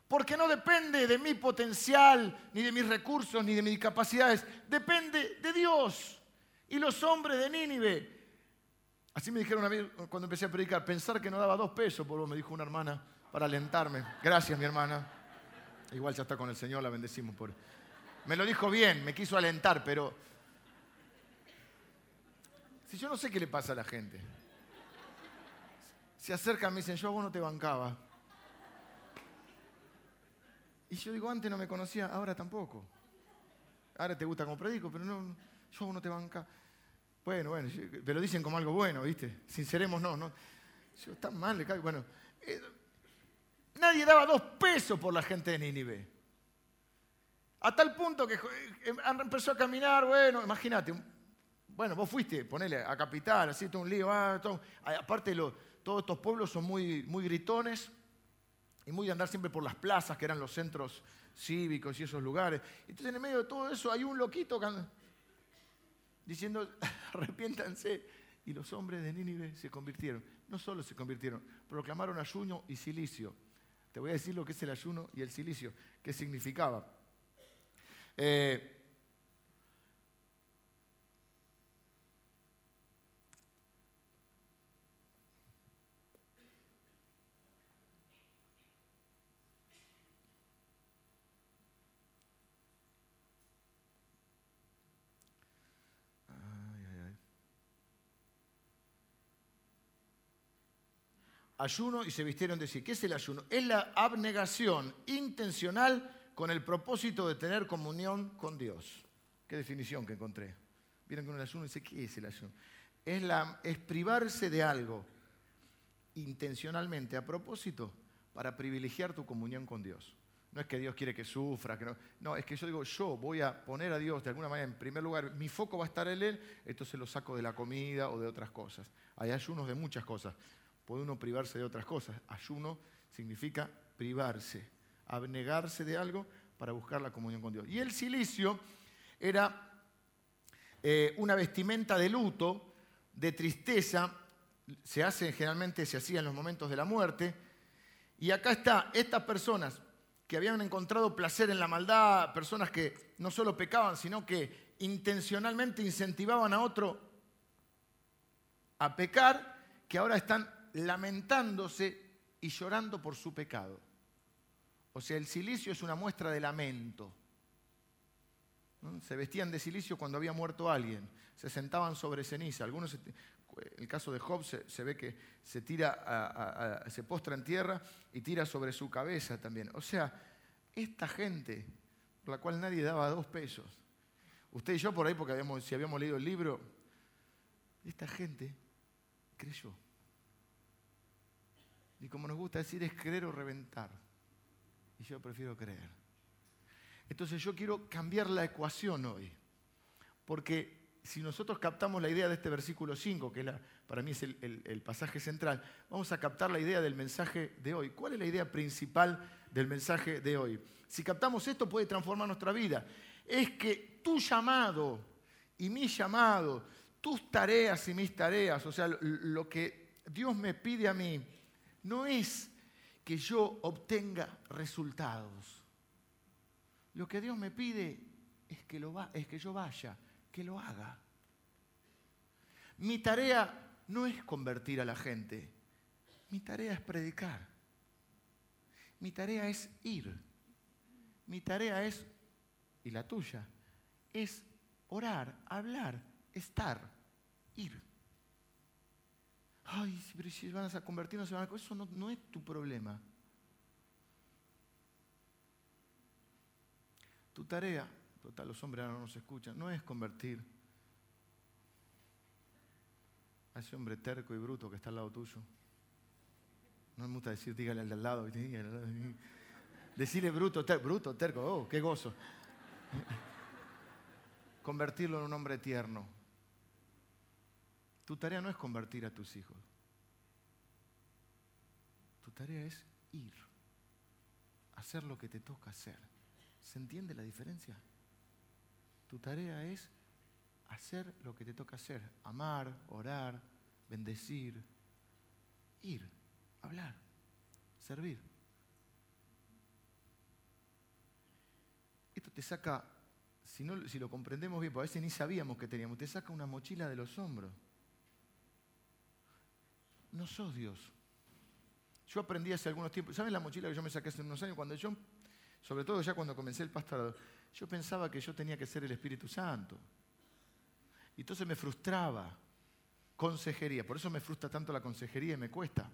porque no depende de mi potencial, ni de mis recursos, ni de mis capacidades. Depende de Dios. Y los hombres de Nínive, así me dijeron a mí cuando empecé a predicar, pensar que no daba dos pesos, por me dijo una hermana, para alentarme. Gracias, mi hermana. Igual ya está con el Señor, la bendecimos por... Me lo dijo bien, me quiso alentar, pero... Si yo no sé qué le pasa a la gente. Se acercan, me dicen, yo a vos no te bancaba. Y yo digo, antes no me conocía, ahora tampoco. Ahora te gusta como predico, pero no, yo a vos no te banca. Bueno, bueno, pero dicen como algo bueno, ¿viste? Sinceremos, no, no. Yo, tan mal, le cae. Bueno, eh, nadie daba dos pesos por la gente de Nínive. A tal punto que eh, empezó a caminar, bueno, imagínate, bueno, vos fuiste, ponele a Capital, así todo un lío, ah, aparte todos estos pueblos son muy, muy gritones y muy de andar siempre por las plazas, que eran los centros cívicos y esos lugares. Entonces en el medio de todo eso hay un loquito diciendo, arrepiéntanse. Y los hombres de Nínive se convirtieron. No solo se convirtieron, proclamaron ayuno y silicio. Te voy a decir lo que es el ayuno y el silicio, qué significaba. Eh, ayuno y se vistieron de sí. ¿Qué es el ayuno? Es la abnegación intencional con el propósito de tener comunión con Dios. Qué definición que encontré. Vieron con el ayuno dice, ¿qué es el ayuno? Es, la, es privarse de algo intencionalmente a propósito para privilegiar tu comunión con Dios. No es que Dios quiere que sufra, que no, no, es que yo digo, yo voy a poner a Dios de alguna manera en primer lugar, mi foco va a estar en Él, entonces lo saco de la comida o de otras cosas. Hay ayunos de muchas cosas, puede uno privarse de otras cosas. Ayuno significa privarse, abnegarse de algo para buscar la comunión con Dios. Y el silicio era eh, una vestimenta de luto, de tristeza, se hace generalmente, se hacía en los momentos de la muerte. Y acá está, estas personas que habían encontrado placer en la maldad, personas que no solo pecaban, sino que intencionalmente incentivaban a otro a pecar, que ahora están lamentándose y llorando por su pecado. O sea, el silicio es una muestra de lamento. Se vestían de silicio cuando había muerto alguien, se sentaban sobre ceniza. Algunos, el caso de Job se, ve que se tira, se postra en tierra y tira sobre su cabeza también. O sea, esta gente, por la cual nadie daba dos pesos, usted y yo por ahí, porque si habíamos leído el libro, esta gente creyó. Y como nos gusta decir, es creer o reventar. Y yo prefiero creer. Entonces yo quiero cambiar la ecuación hoy. Porque si nosotros captamos la idea de este versículo 5, que para mí es el, pasaje central, vamos a captar la idea del mensaje de hoy. ¿Cuál es la idea principal del mensaje de hoy? Si captamos esto puede transformar nuestra vida. Es que tu llamado y mi llamado, tus tareas y mis tareas, o sea, lo que Dios me pide a mí, no es que yo obtenga resultados. Lo que Dios me pide es que, lo va, es que yo vaya, que lo haga. Mi tarea no es convertir a la gente, mi tarea es predicar. Mi tarea es ir. Mi tarea es, y la tuya, es orar, hablar, estar, ir. Ay, pero si van a convertir, no se van a... Eso no, no es tu problema. Tu tarea, total, los hombres ahora no nos escuchan, no es convertir a ese hombre terco y bruto que está al lado tuyo. No me gusta decir, dígale al de al lado. Decirle bruto, terco, bruto, terco, oh, qué gozo. Convertirlo en un hombre tierno. Tu tarea no es convertir a tus hijos. Tu tarea es ir, hacer lo que te toca hacer. ¿Se entiende la diferencia? Tu tarea es hacer lo que te toca hacer, amar, orar, bendecir, ir, hablar, servir. Esto te saca, si, no, si lo comprendemos bien, porque a veces ni sabíamos que teníamos, te saca una mochila de los hombros. No sos Dios. Yo aprendí hace algunos tiempos, ¿saben la mochila que yo me saqué hace unos años? Cuando yo sobre todo ya cuando comencé el pastorado, yo pensaba que yo tenía que ser el Espíritu Santo. Y entonces me frustraba. Consejería, por eso me frustra tanto la consejería y me cuesta.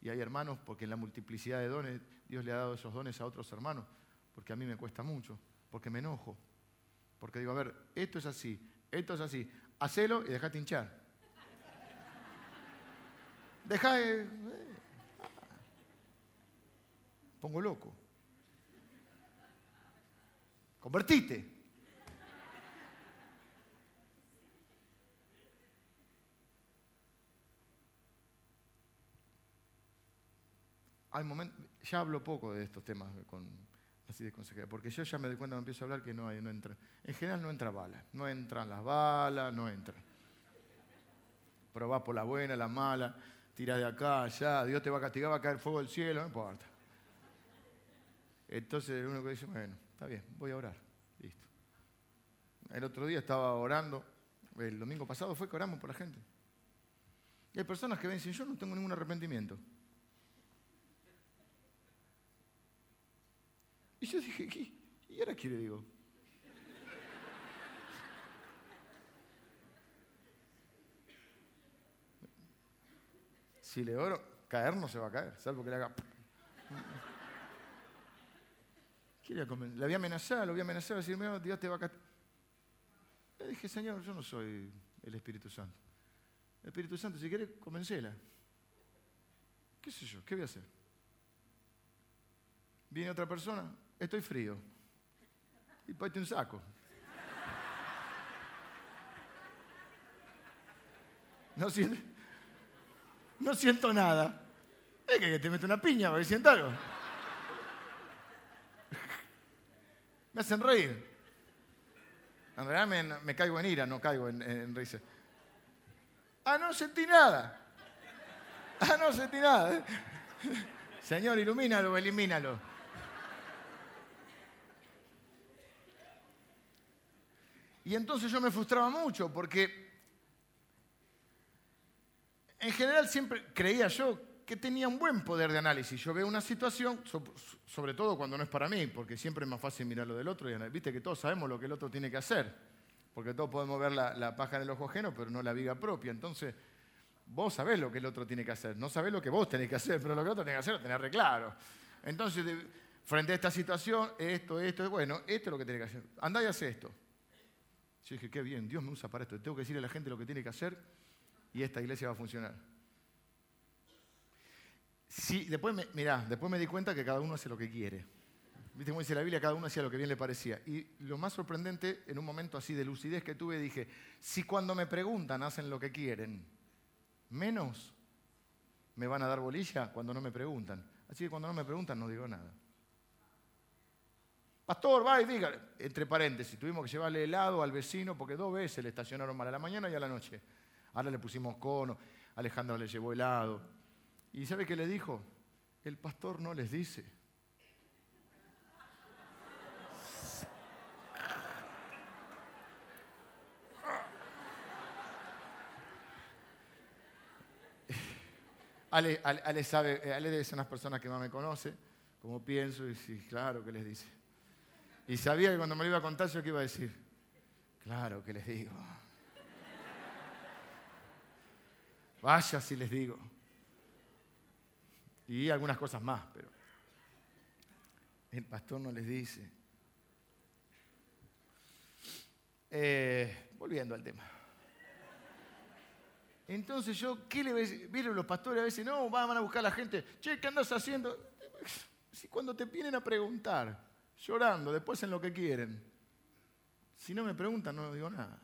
Y hay hermanos, porque en la multiplicidad de dones, Dios le ha dado esos dones a otros hermanos, porque a mí me cuesta mucho, porque me enojo. Porque digo, a ver, esto es así, esto es así, hacelo y dejate hinchar. Deja. Eh, pongo loco. Convertite. Hay momentos, ya hablo poco de estos temas con, así de consejería, porque yo ya me doy cuenta cuando empiezo a hablar que no hay, no entra. En general no entra bala, no entran las balas, no entran. Probá por la buena, la mala, tira de acá, allá, Dios te va a castigar, va a caer fuego del cielo, no importa. Entonces uno que dice, bueno, Está bien, voy a orar. Listo. El otro día estaba orando, el domingo pasado fue que oramos por la gente. Y hay personas que y dicen, yo no tengo ningún arrepentimiento. Y yo dije, ¿y ahora qué le digo? Si le oro, caer no se va a caer, salvo que le haga... Le había amenazado, lo había amenazado, decirme, Dios te va a Le dije, Señor, yo no soy el Espíritu Santo. El Espíritu Santo, si quiere, convencela. ¿Qué sé yo? ¿Qué voy a hacer? Viene otra persona, estoy frío. Y ponte un saco. No siento, no siento nada. Es que te meto una piña, a siento algo. Me hacen reír. En realidad me, caigo en ira, no caigo en, en, risa. Ah, no sentí nada. Ah, no sentí nada. Señor, ilumínalo, elimínalo. Y entonces yo me frustraba mucho porque en general siempre creía yo que tenía un buen poder de análisis. Yo veo una situación, sobre todo cuando no es para mí, porque siempre es más fácil mirar lo del otro y viste que todos sabemos lo que el otro tiene que hacer, porque todos podemos ver la, paja en el ojo ajeno, pero no la viga propia. Entonces, vos sabés lo que el otro tiene que hacer, no sabés lo que vos tenés que hacer, pero lo que el otro tiene que hacer lo tenés re claro. Entonces, frente a esta situación, esto, esto, bueno, esto es lo que tiene que hacer. Andá y haz esto. Yo dije, qué bien, Dios me usa para esto. Tengo que decirle a la gente lo que tiene que hacer y esta iglesia va a funcionar. Sí, después me, mirá, después me di cuenta que cada uno hace lo que quiere. ¿Viste cómo dice la Biblia? Cada uno hacía lo que bien le parecía. Y lo más sorprendente, en un momento así de lucidez que tuve, dije, si cuando me preguntan hacen lo que quieren, menos me van a dar bolilla cuando no me preguntan. Así que cuando no me preguntan no digo nada. Pastor, va y diga, entre paréntesis, tuvimos que llevarle helado al vecino porque dos veces le estacionaron mal a la mañana y a la noche. Ahora le pusimos cono, Alejandro le llevó helado. ¿Y sabe qué le dijo? El pastor no les dice. Ale, Ale, sabe, eh, Ale es una personas que más me conoce, como pienso, y sí, claro que les dice. Y sabía que cuando me lo iba a contar yo qué iba a decir. Claro que les digo. Vaya si les digo. Y algunas cosas más, pero el pastor no les dice. Eh, volviendo al tema. Entonces yo, ¿qué le Vieron los pastores a veces, no, van a buscar a la gente, che, ¿qué andas haciendo? Si cuando te vienen a preguntar, llorando, después en lo que quieren, si no me preguntan, no digo nada.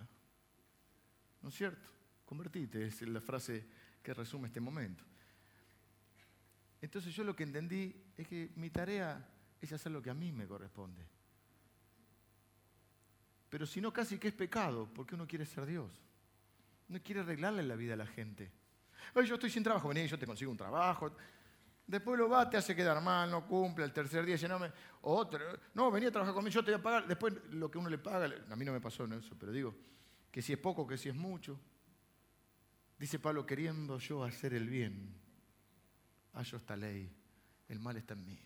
¿No es cierto? Convertite, es la frase que resume este momento. Entonces yo lo que entendí es que mi tarea es hacer lo que a mí me corresponde. Pero si no, casi que es pecado, porque uno quiere ser Dios. No quiere arreglarle la vida a la gente. yo estoy sin trabajo, vení, yo te consigo un trabajo. Después lo va, te hace quedar mal, no cumple, el tercer día llename otro. No, venía a trabajar conmigo, yo te voy a pagar. Después lo que uno le paga, a mí no me pasó en eso, pero digo, que si es poco, que si es mucho. Dice Pablo, queriendo yo hacer el bien, hallo esta ley, el mal está en mí.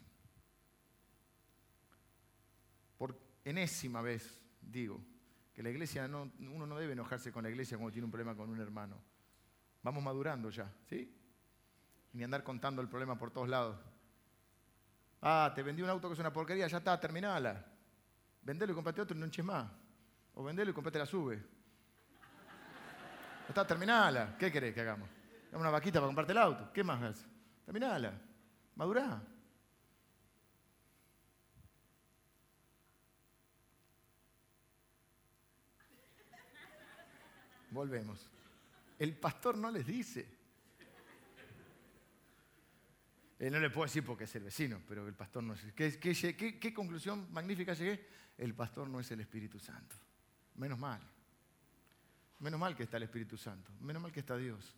Por enésima vez digo, que la iglesia no, uno no debe enojarse con la iglesia cuando tiene un problema con un hermano. Vamos madurando ya, ¿sí? Ni andar contando el problema por todos lados. Ah, te vendí un auto que es una porquería, ya está, terminala. Vendelo y comprate otro y no enches más. O vendelo y comprate la sube. Está, terminala. ¿Qué querés que hagamos? Una vaquita para comprarte el auto. ¿Qué más haces? Terminala. Madurá. Volvemos. El pastor no les dice. no le puedo decir porque es el vecino, pero el pastor no es. ¿Qué, qué, conclusión magnífica llegué? El pastor no es el Espíritu Santo. Menos mal. Menos mal que está el Espíritu Santo. Menos mal que está Dios.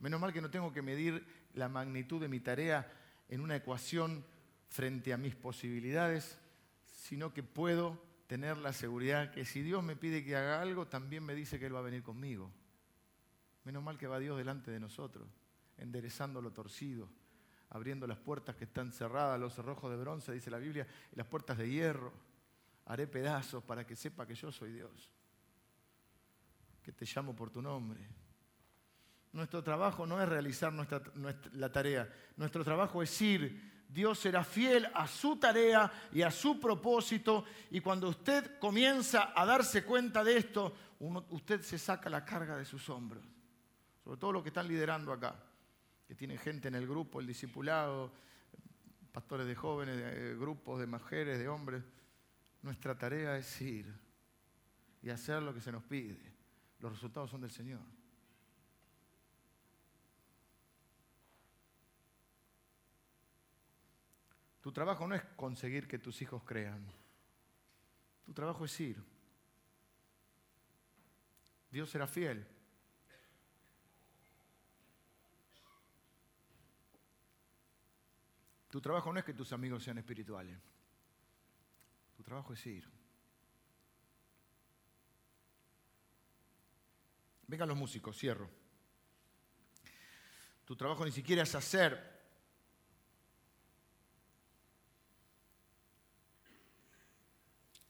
Menos mal que no tengo que medir la magnitud de mi tarea en una ecuación frente a mis posibilidades, sino que puedo tener la seguridad que si Dios me pide que haga algo, también me dice que Él va a venir conmigo. Menos mal que va Dios delante de nosotros, enderezando lo torcido, abriendo las puertas que están cerradas, los cerrojos de bronce, dice la Biblia, y las puertas de hierro. Haré pedazos para que sepa que yo soy Dios, que te llamo por tu nombre. Nuestro trabajo no es realizar nuestra, la tarea, nuestro trabajo es ir Dios será fiel a su tarea y a su propósito. Y cuando usted comienza a darse cuenta de esto, usted se saca la carga de sus hombros. Sobre todo los que están liderando acá, que tienen gente en el grupo, el discipulado, pastores de jóvenes, eh, grupos de mujeres, de hombres. Nuestra tarea es ir y hacer lo que se nos pide. Los resultados son del Señor. Tu trabajo no es conseguir que tus hijos crean. Tu trabajo es ir. Dios será fiel. Tu trabajo no es que tus amigos sean espirituales. Tu trabajo es ir. Vengan los músicos, cierro. Tu trabajo ni siquiera es hacer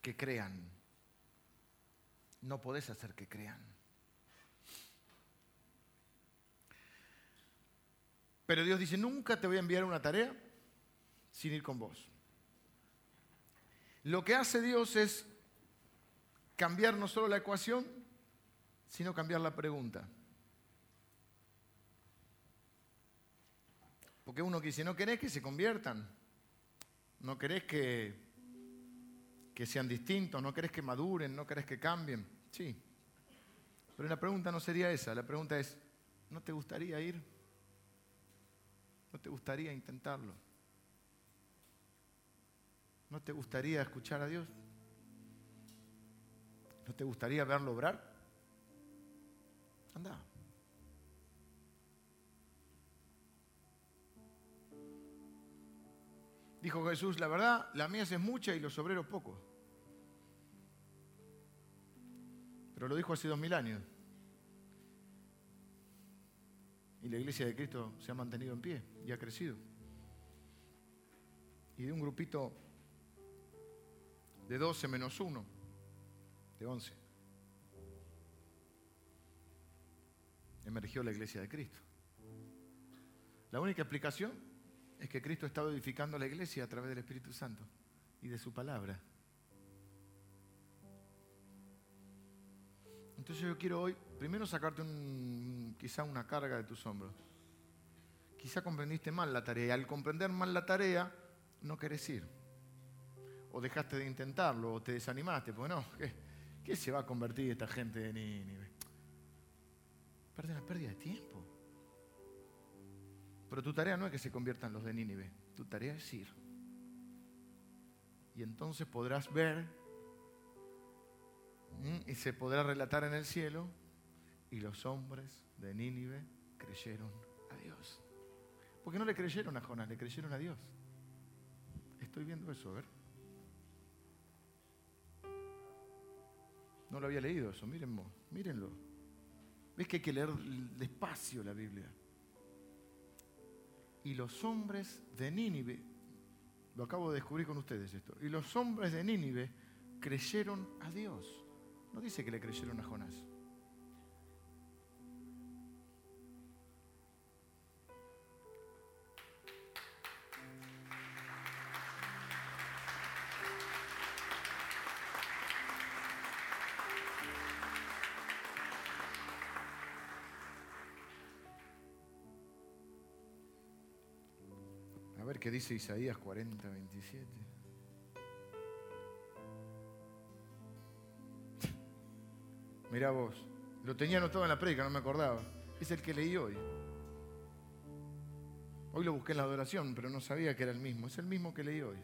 que crean. No podés hacer que crean. Pero Dios dice, nunca te voy a enviar una tarea sin ir con vos. Lo que hace Dios es cambiar no solo la ecuación, sino cambiar la pregunta. Porque uno que dice, ¿no querés que se conviertan? ¿No querés que, que sean distintos? ¿No querés que maduren? ¿No querés que cambien? Sí. Pero la pregunta no sería esa. La pregunta es, ¿no te gustaría ir? ¿No te gustaría intentarlo? ¿No te gustaría escuchar a Dios? ¿No te gustaría verlo obrar? Anda. Dijo Jesús, la verdad, la mies es mucha y los obreros pocos. Pero lo dijo hace dos mil años. Y la iglesia de Cristo se ha mantenido en pie y ha crecido. Y de un grupito de 12 menos 1, de 11, emergió la iglesia de Cristo. La única explicación es que Cristo está edificando la iglesia a través del Espíritu Santo y de su palabra. Entonces yo quiero hoy, primero sacarte quizá una carga de tus hombros. Quizá comprendiste mal la tarea. Al comprender mal la tarea, no querés ir. O dejaste de intentarlo, o te desanimaste. Pues no, ¿qué, qué se va a convertir esta gente de Nínive? Perdón, una pérdida de tiempo. Pero tu tarea no es que se conviertan los de Nínive, tu tarea es ir. Y entonces podrás ver y se podrá relatar en el cielo, y los hombres de Nínive creyeron a Dios. Porque no le creyeron a Jonás, le creyeron a Dios. Estoy viendo eso, a ver. No lo había leído eso, mírenlo, mírenlo. ¿Ves que hay que leer despacio la Biblia? y los hombres de Nínive, lo acabo de descubrir con ustedes esto, y los hombres de Nínive creyeron a Dios. No dice que le creyeron a Jonás. Que dice Isaías 40, 27. Mirá vos, lo tenía anotado en la predica, no me acordaba. Es el que leí hoy. Hoy lo busqué en la adoración, pero no sabía que era el mismo. Es el mismo que leí hoy.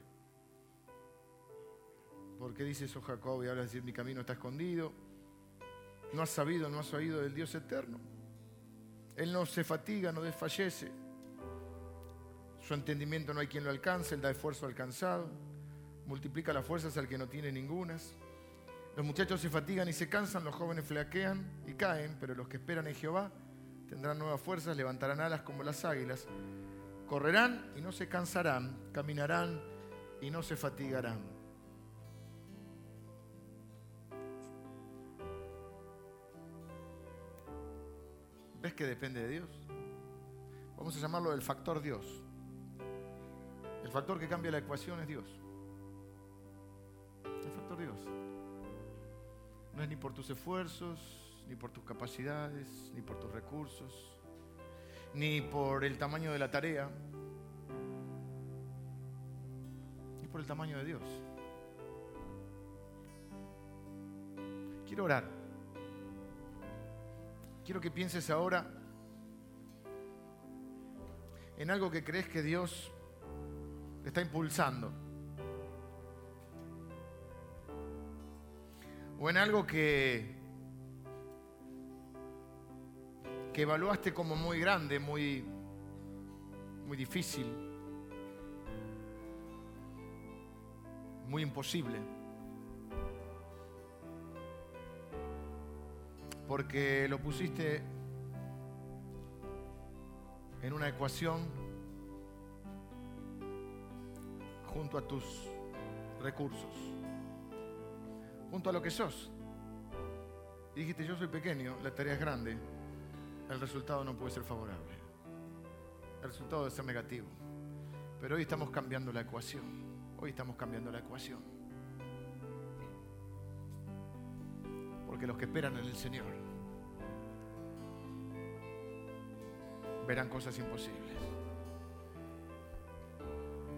Porque dice eso Jacob y habla de decir mi camino está escondido. No has sabido, no has oído del Dios eterno. Él no se fatiga, no desfallece. Su entendimiento no hay quien lo alcance, Él da esfuerzo al cansado, multiplica las fuerzas al que no tiene ningunas. Los muchachos se fatigan y se cansan, los jóvenes flaquean y caen, pero los que esperan en Jehová tendrán nuevas fuerzas, levantarán alas como las águilas, correrán y no se cansarán, caminarán y no se fatigarán. ¿Ves que depende de Dios? Vamos a llamarlo el factor Dios. El factor que cambia la ecuación es Dios. El factor Dios. No es ni por tus esfuerzos, ni por tus capacidades, ni por tus recursos, ni por el tamaño de la tarea. Es por el tamaño de Dios. Quiero orar. Quiero que pienses ahora en algo que crees que Dios te está impulsando. O en algo que, que evaluaste como muy grande, muy, muy difícil, muy imposible. Porque lo pusiste en una ecuación junto a tus recursos, junto a lo que sos. Dijiste, yo soy pequeño, la tarea es grande, el resultado no puede ser favorable. El resultado debe ser negativo. Pero hoy estamos cambiando la ecuación. Hoy estamos cambiando la ecuación. Porque los que esperan en el Señor verán cosas imposibles.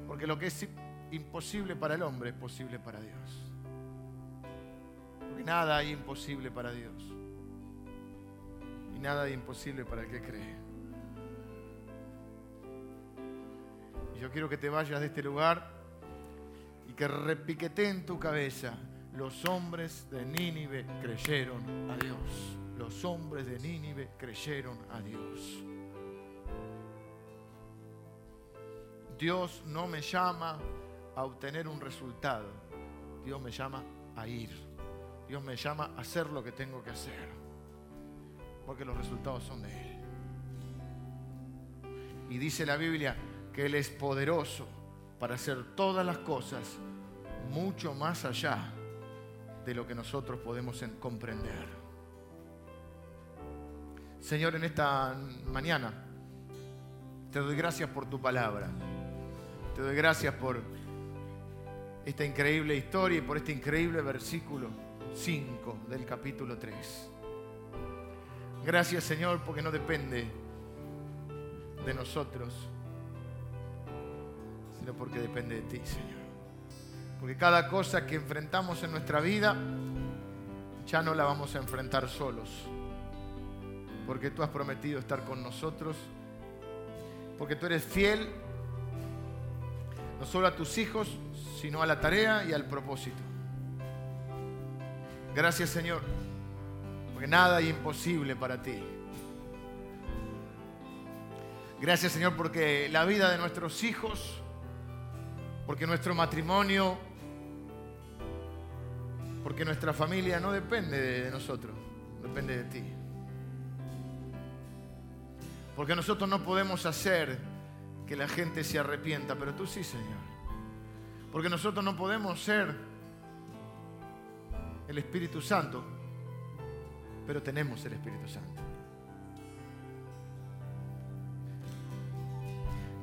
Porque lo que es imposible para el hombre es posible para Dios. Porque nada hay imposible para Dios. Y nada hay imposible para el que cree. Y yo quiero que te vayas de este lugar y que repiquete en tu cabeza. Los hombres de Nínive creyeron a Dios. Los hombres de Nínive creyeron a Dios. Dios no me llama a obtener un resultado. Dios me llama a ir. Dios me llama a hacer lo que tengo que hacer. Porque los resultados son de Él. Y dice la Biblia que Él es poderoso para hacer todas las cosas mucho más allá de lo que nosotros podemos comprender. Señor, en esta mañana te doy gracias por tu palabra. Te doy gracias por esta increíble historia y por este increíble versículo 5 del capítulo 3. Gracias Señor porque no depende de nosotros, sino porque depende de ti, Señor. Porque cada cosa que enfrentamos en nuestra vida ya no la vamos a enfrentar solos. Porque tú has prometido estar con nosotros. Porque tú eres fiel no solo a tus hijos, sino a la tarea y al propósito. Gracias Señor, porque nada es imposible para ti. Gracias Señor porque la vida de nuestros hijos, porque nuestro matrimonio, porque nuestra familia no depende de nosotros, depende de ti. Porque nosotros no podemos hacer que la gente se arrepienta, pero tú sí, Señor. Porque nosotros no podemos ser el Espíritu Santo, pero tenemos el Espíritu Santo.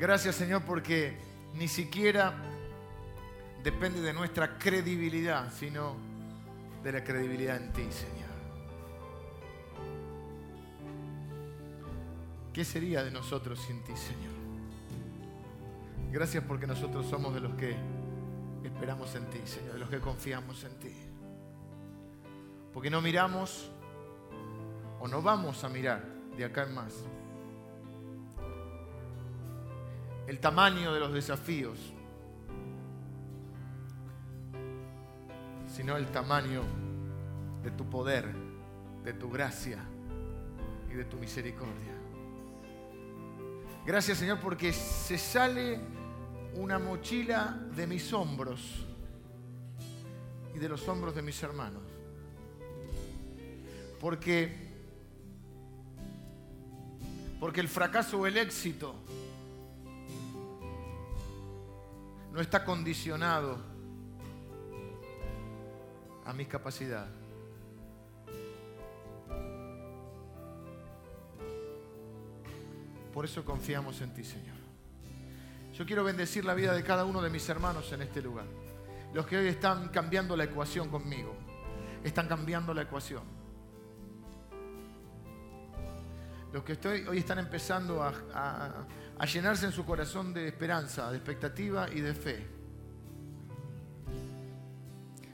Gracias Señor porque ni siquiera depende de nuestra credibilidad, sino de la credibilidad en ti, Señor. ¿Qué sería de nosotros sin ti, Señor? Gracias porque nosotros somos de los que esperamos en ti, Señor, de los que confiamos en ti. Porque no miramos o no vamos a mirar de acá en más el tamaño de los desafíos, sino el tamaño de tu poder, de tu gracia y de tu misericordia. Gracias Señor porque se sale una mochila de mis hombros y de los hombros de mis hermanos. Porque, porque el fracaso o el éxito no está condicionado a mi capacidad. Por eso confiamos en ti, Señor. Yo quiero bendecir la vida de cada uno de mis hermanos en este lugar. Los que hoy están cambiando la ecuación conmigo. Están cambiando la ecuación. Los que estoy, hoy están empezando a, llenarse en su corazón de esperanza, de expectativa y de fe.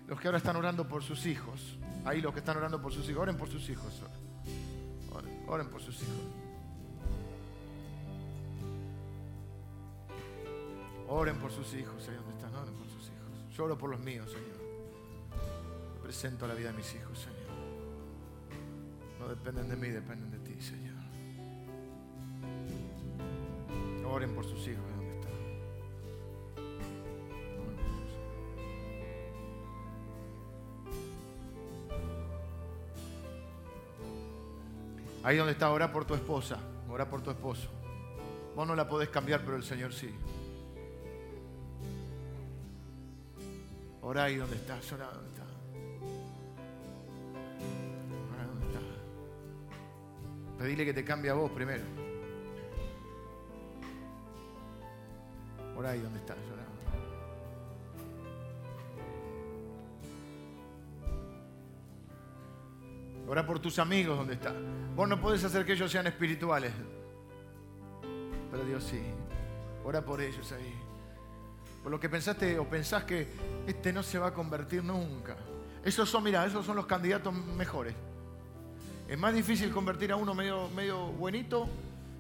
Los que ahora están orando por sus hijos. Ahí los que están orando por sus hijos. Oren por sus hijos. Oren, oren por sus hijos. Oren por sus hijos, ahí donde están, oren por sus hijos. Yo oro por los míos, Señor. Presento la vida de mis hijos, Señor. No dependen de mí, dependen de ti, Señor. Oren por sus hijos, ahí donde están. Ahí donde está, ora por tu esposa, ora por tu esposo. Vos no la podés cambiar, pero el Señor sí. Orá ahí donde estás, orá donde estás. Orá donde estás. Pedile que te cambie a vos primero. Orá ahí donde estás, orá. Ora por tus amigos donde están. Vos no podés hacer que ellos sean espirituales. Pero Dios sí. Ora por ellos ahí. por lo que pensaste o pensás que este no se va a convertir nunca. Esos son, mira, esos son los candidatos mejores. Es más difícil convertir a uno medio, medio buenito,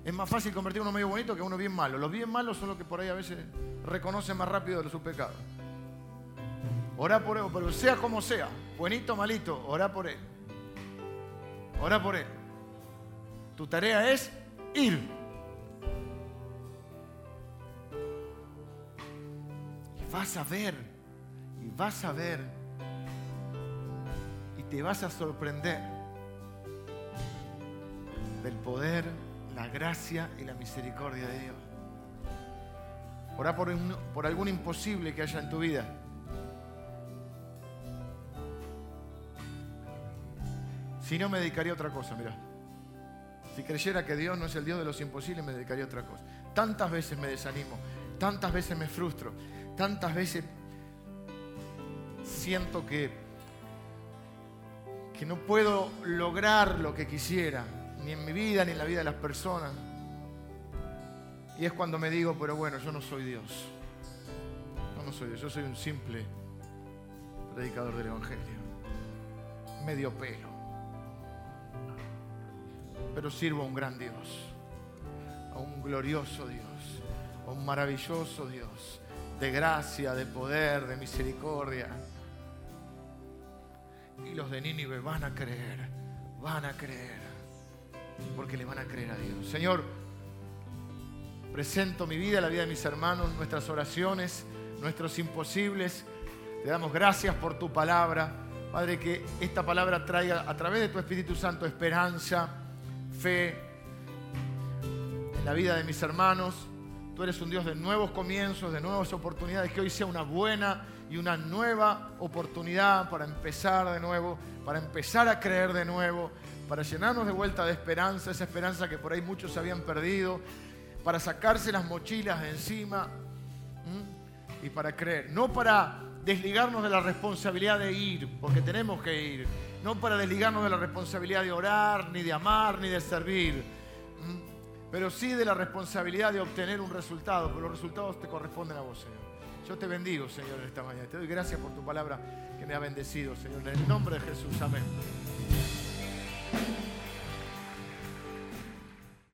es más fácil convertir a uno medio bonito que a uno bien malo. Los bien malos son los que por ahí a veces reconocen más rápido de sus pecados. Orá por él, pero sea como sea, buenito o malito, orá por él. Orá por él. Tu tarea es ir. Y vas a ver, vas a ver, y te vas a sorprender del poder, la gracia y la misericordia de Dios. Orá por, por algún imposible que haya en tu vida. Si no, me dedicaría a otra cosa, mira. Si creyera que Dios no es el Dios de los imposibles, me dedicaría a otra cosa. Tantas veces me desanimo, tantas veces me frustro, tantas veces siento que, que no puedo lograr lo que quisiera, ni en mi vida, ni en la vida de las personas. Y es cuando me digo, pero bueno, yo no soy Dios. Yo no soy Dios, yo soy un simple predicador del Evangelio. Medio pelo pero sirvo a un gran Dios, a un glorioso Dios, a un maravilloso Dios, de gracia, de poder, de misericordia. Y los de Nínive van a creer, van a creer, porque le van a creer a Dios. Señor, presento mi vida, la vida de mis hermanos, nuestras oraciones, nuestros imposibles. Te damos gracias por tu palabra. Padre, que esta palabra traiga a través de tu Espíritu Santo esperanza fe en la vida de mis hermanos. Tú eres un Dios de nuevos comienzos, de nuevas oportunidades. Que hoy sea una buena y una nueva oportunidad para empezar de nuevo, para empezar a creer de nuevo, para llenarnos de vuelta de esperanza, esa esperanza que por ahí muchos habían perdido, para sacarse las mochilas de encima y para creer. No para desligarnos de la responsabilidad de ir, porque tenemos que ir no para desligarnos de la responsabilidad de orar, ni de amar, ni de servir, pero sí de la responsabilidad de obtener un resultado, pero los resultados te corresponden a vos. Yo te bendigo, Señor, en esta mañana. Te doy gracias por tu palabra que me ha bendecido, Señor. En el nombre de Jesús, amén.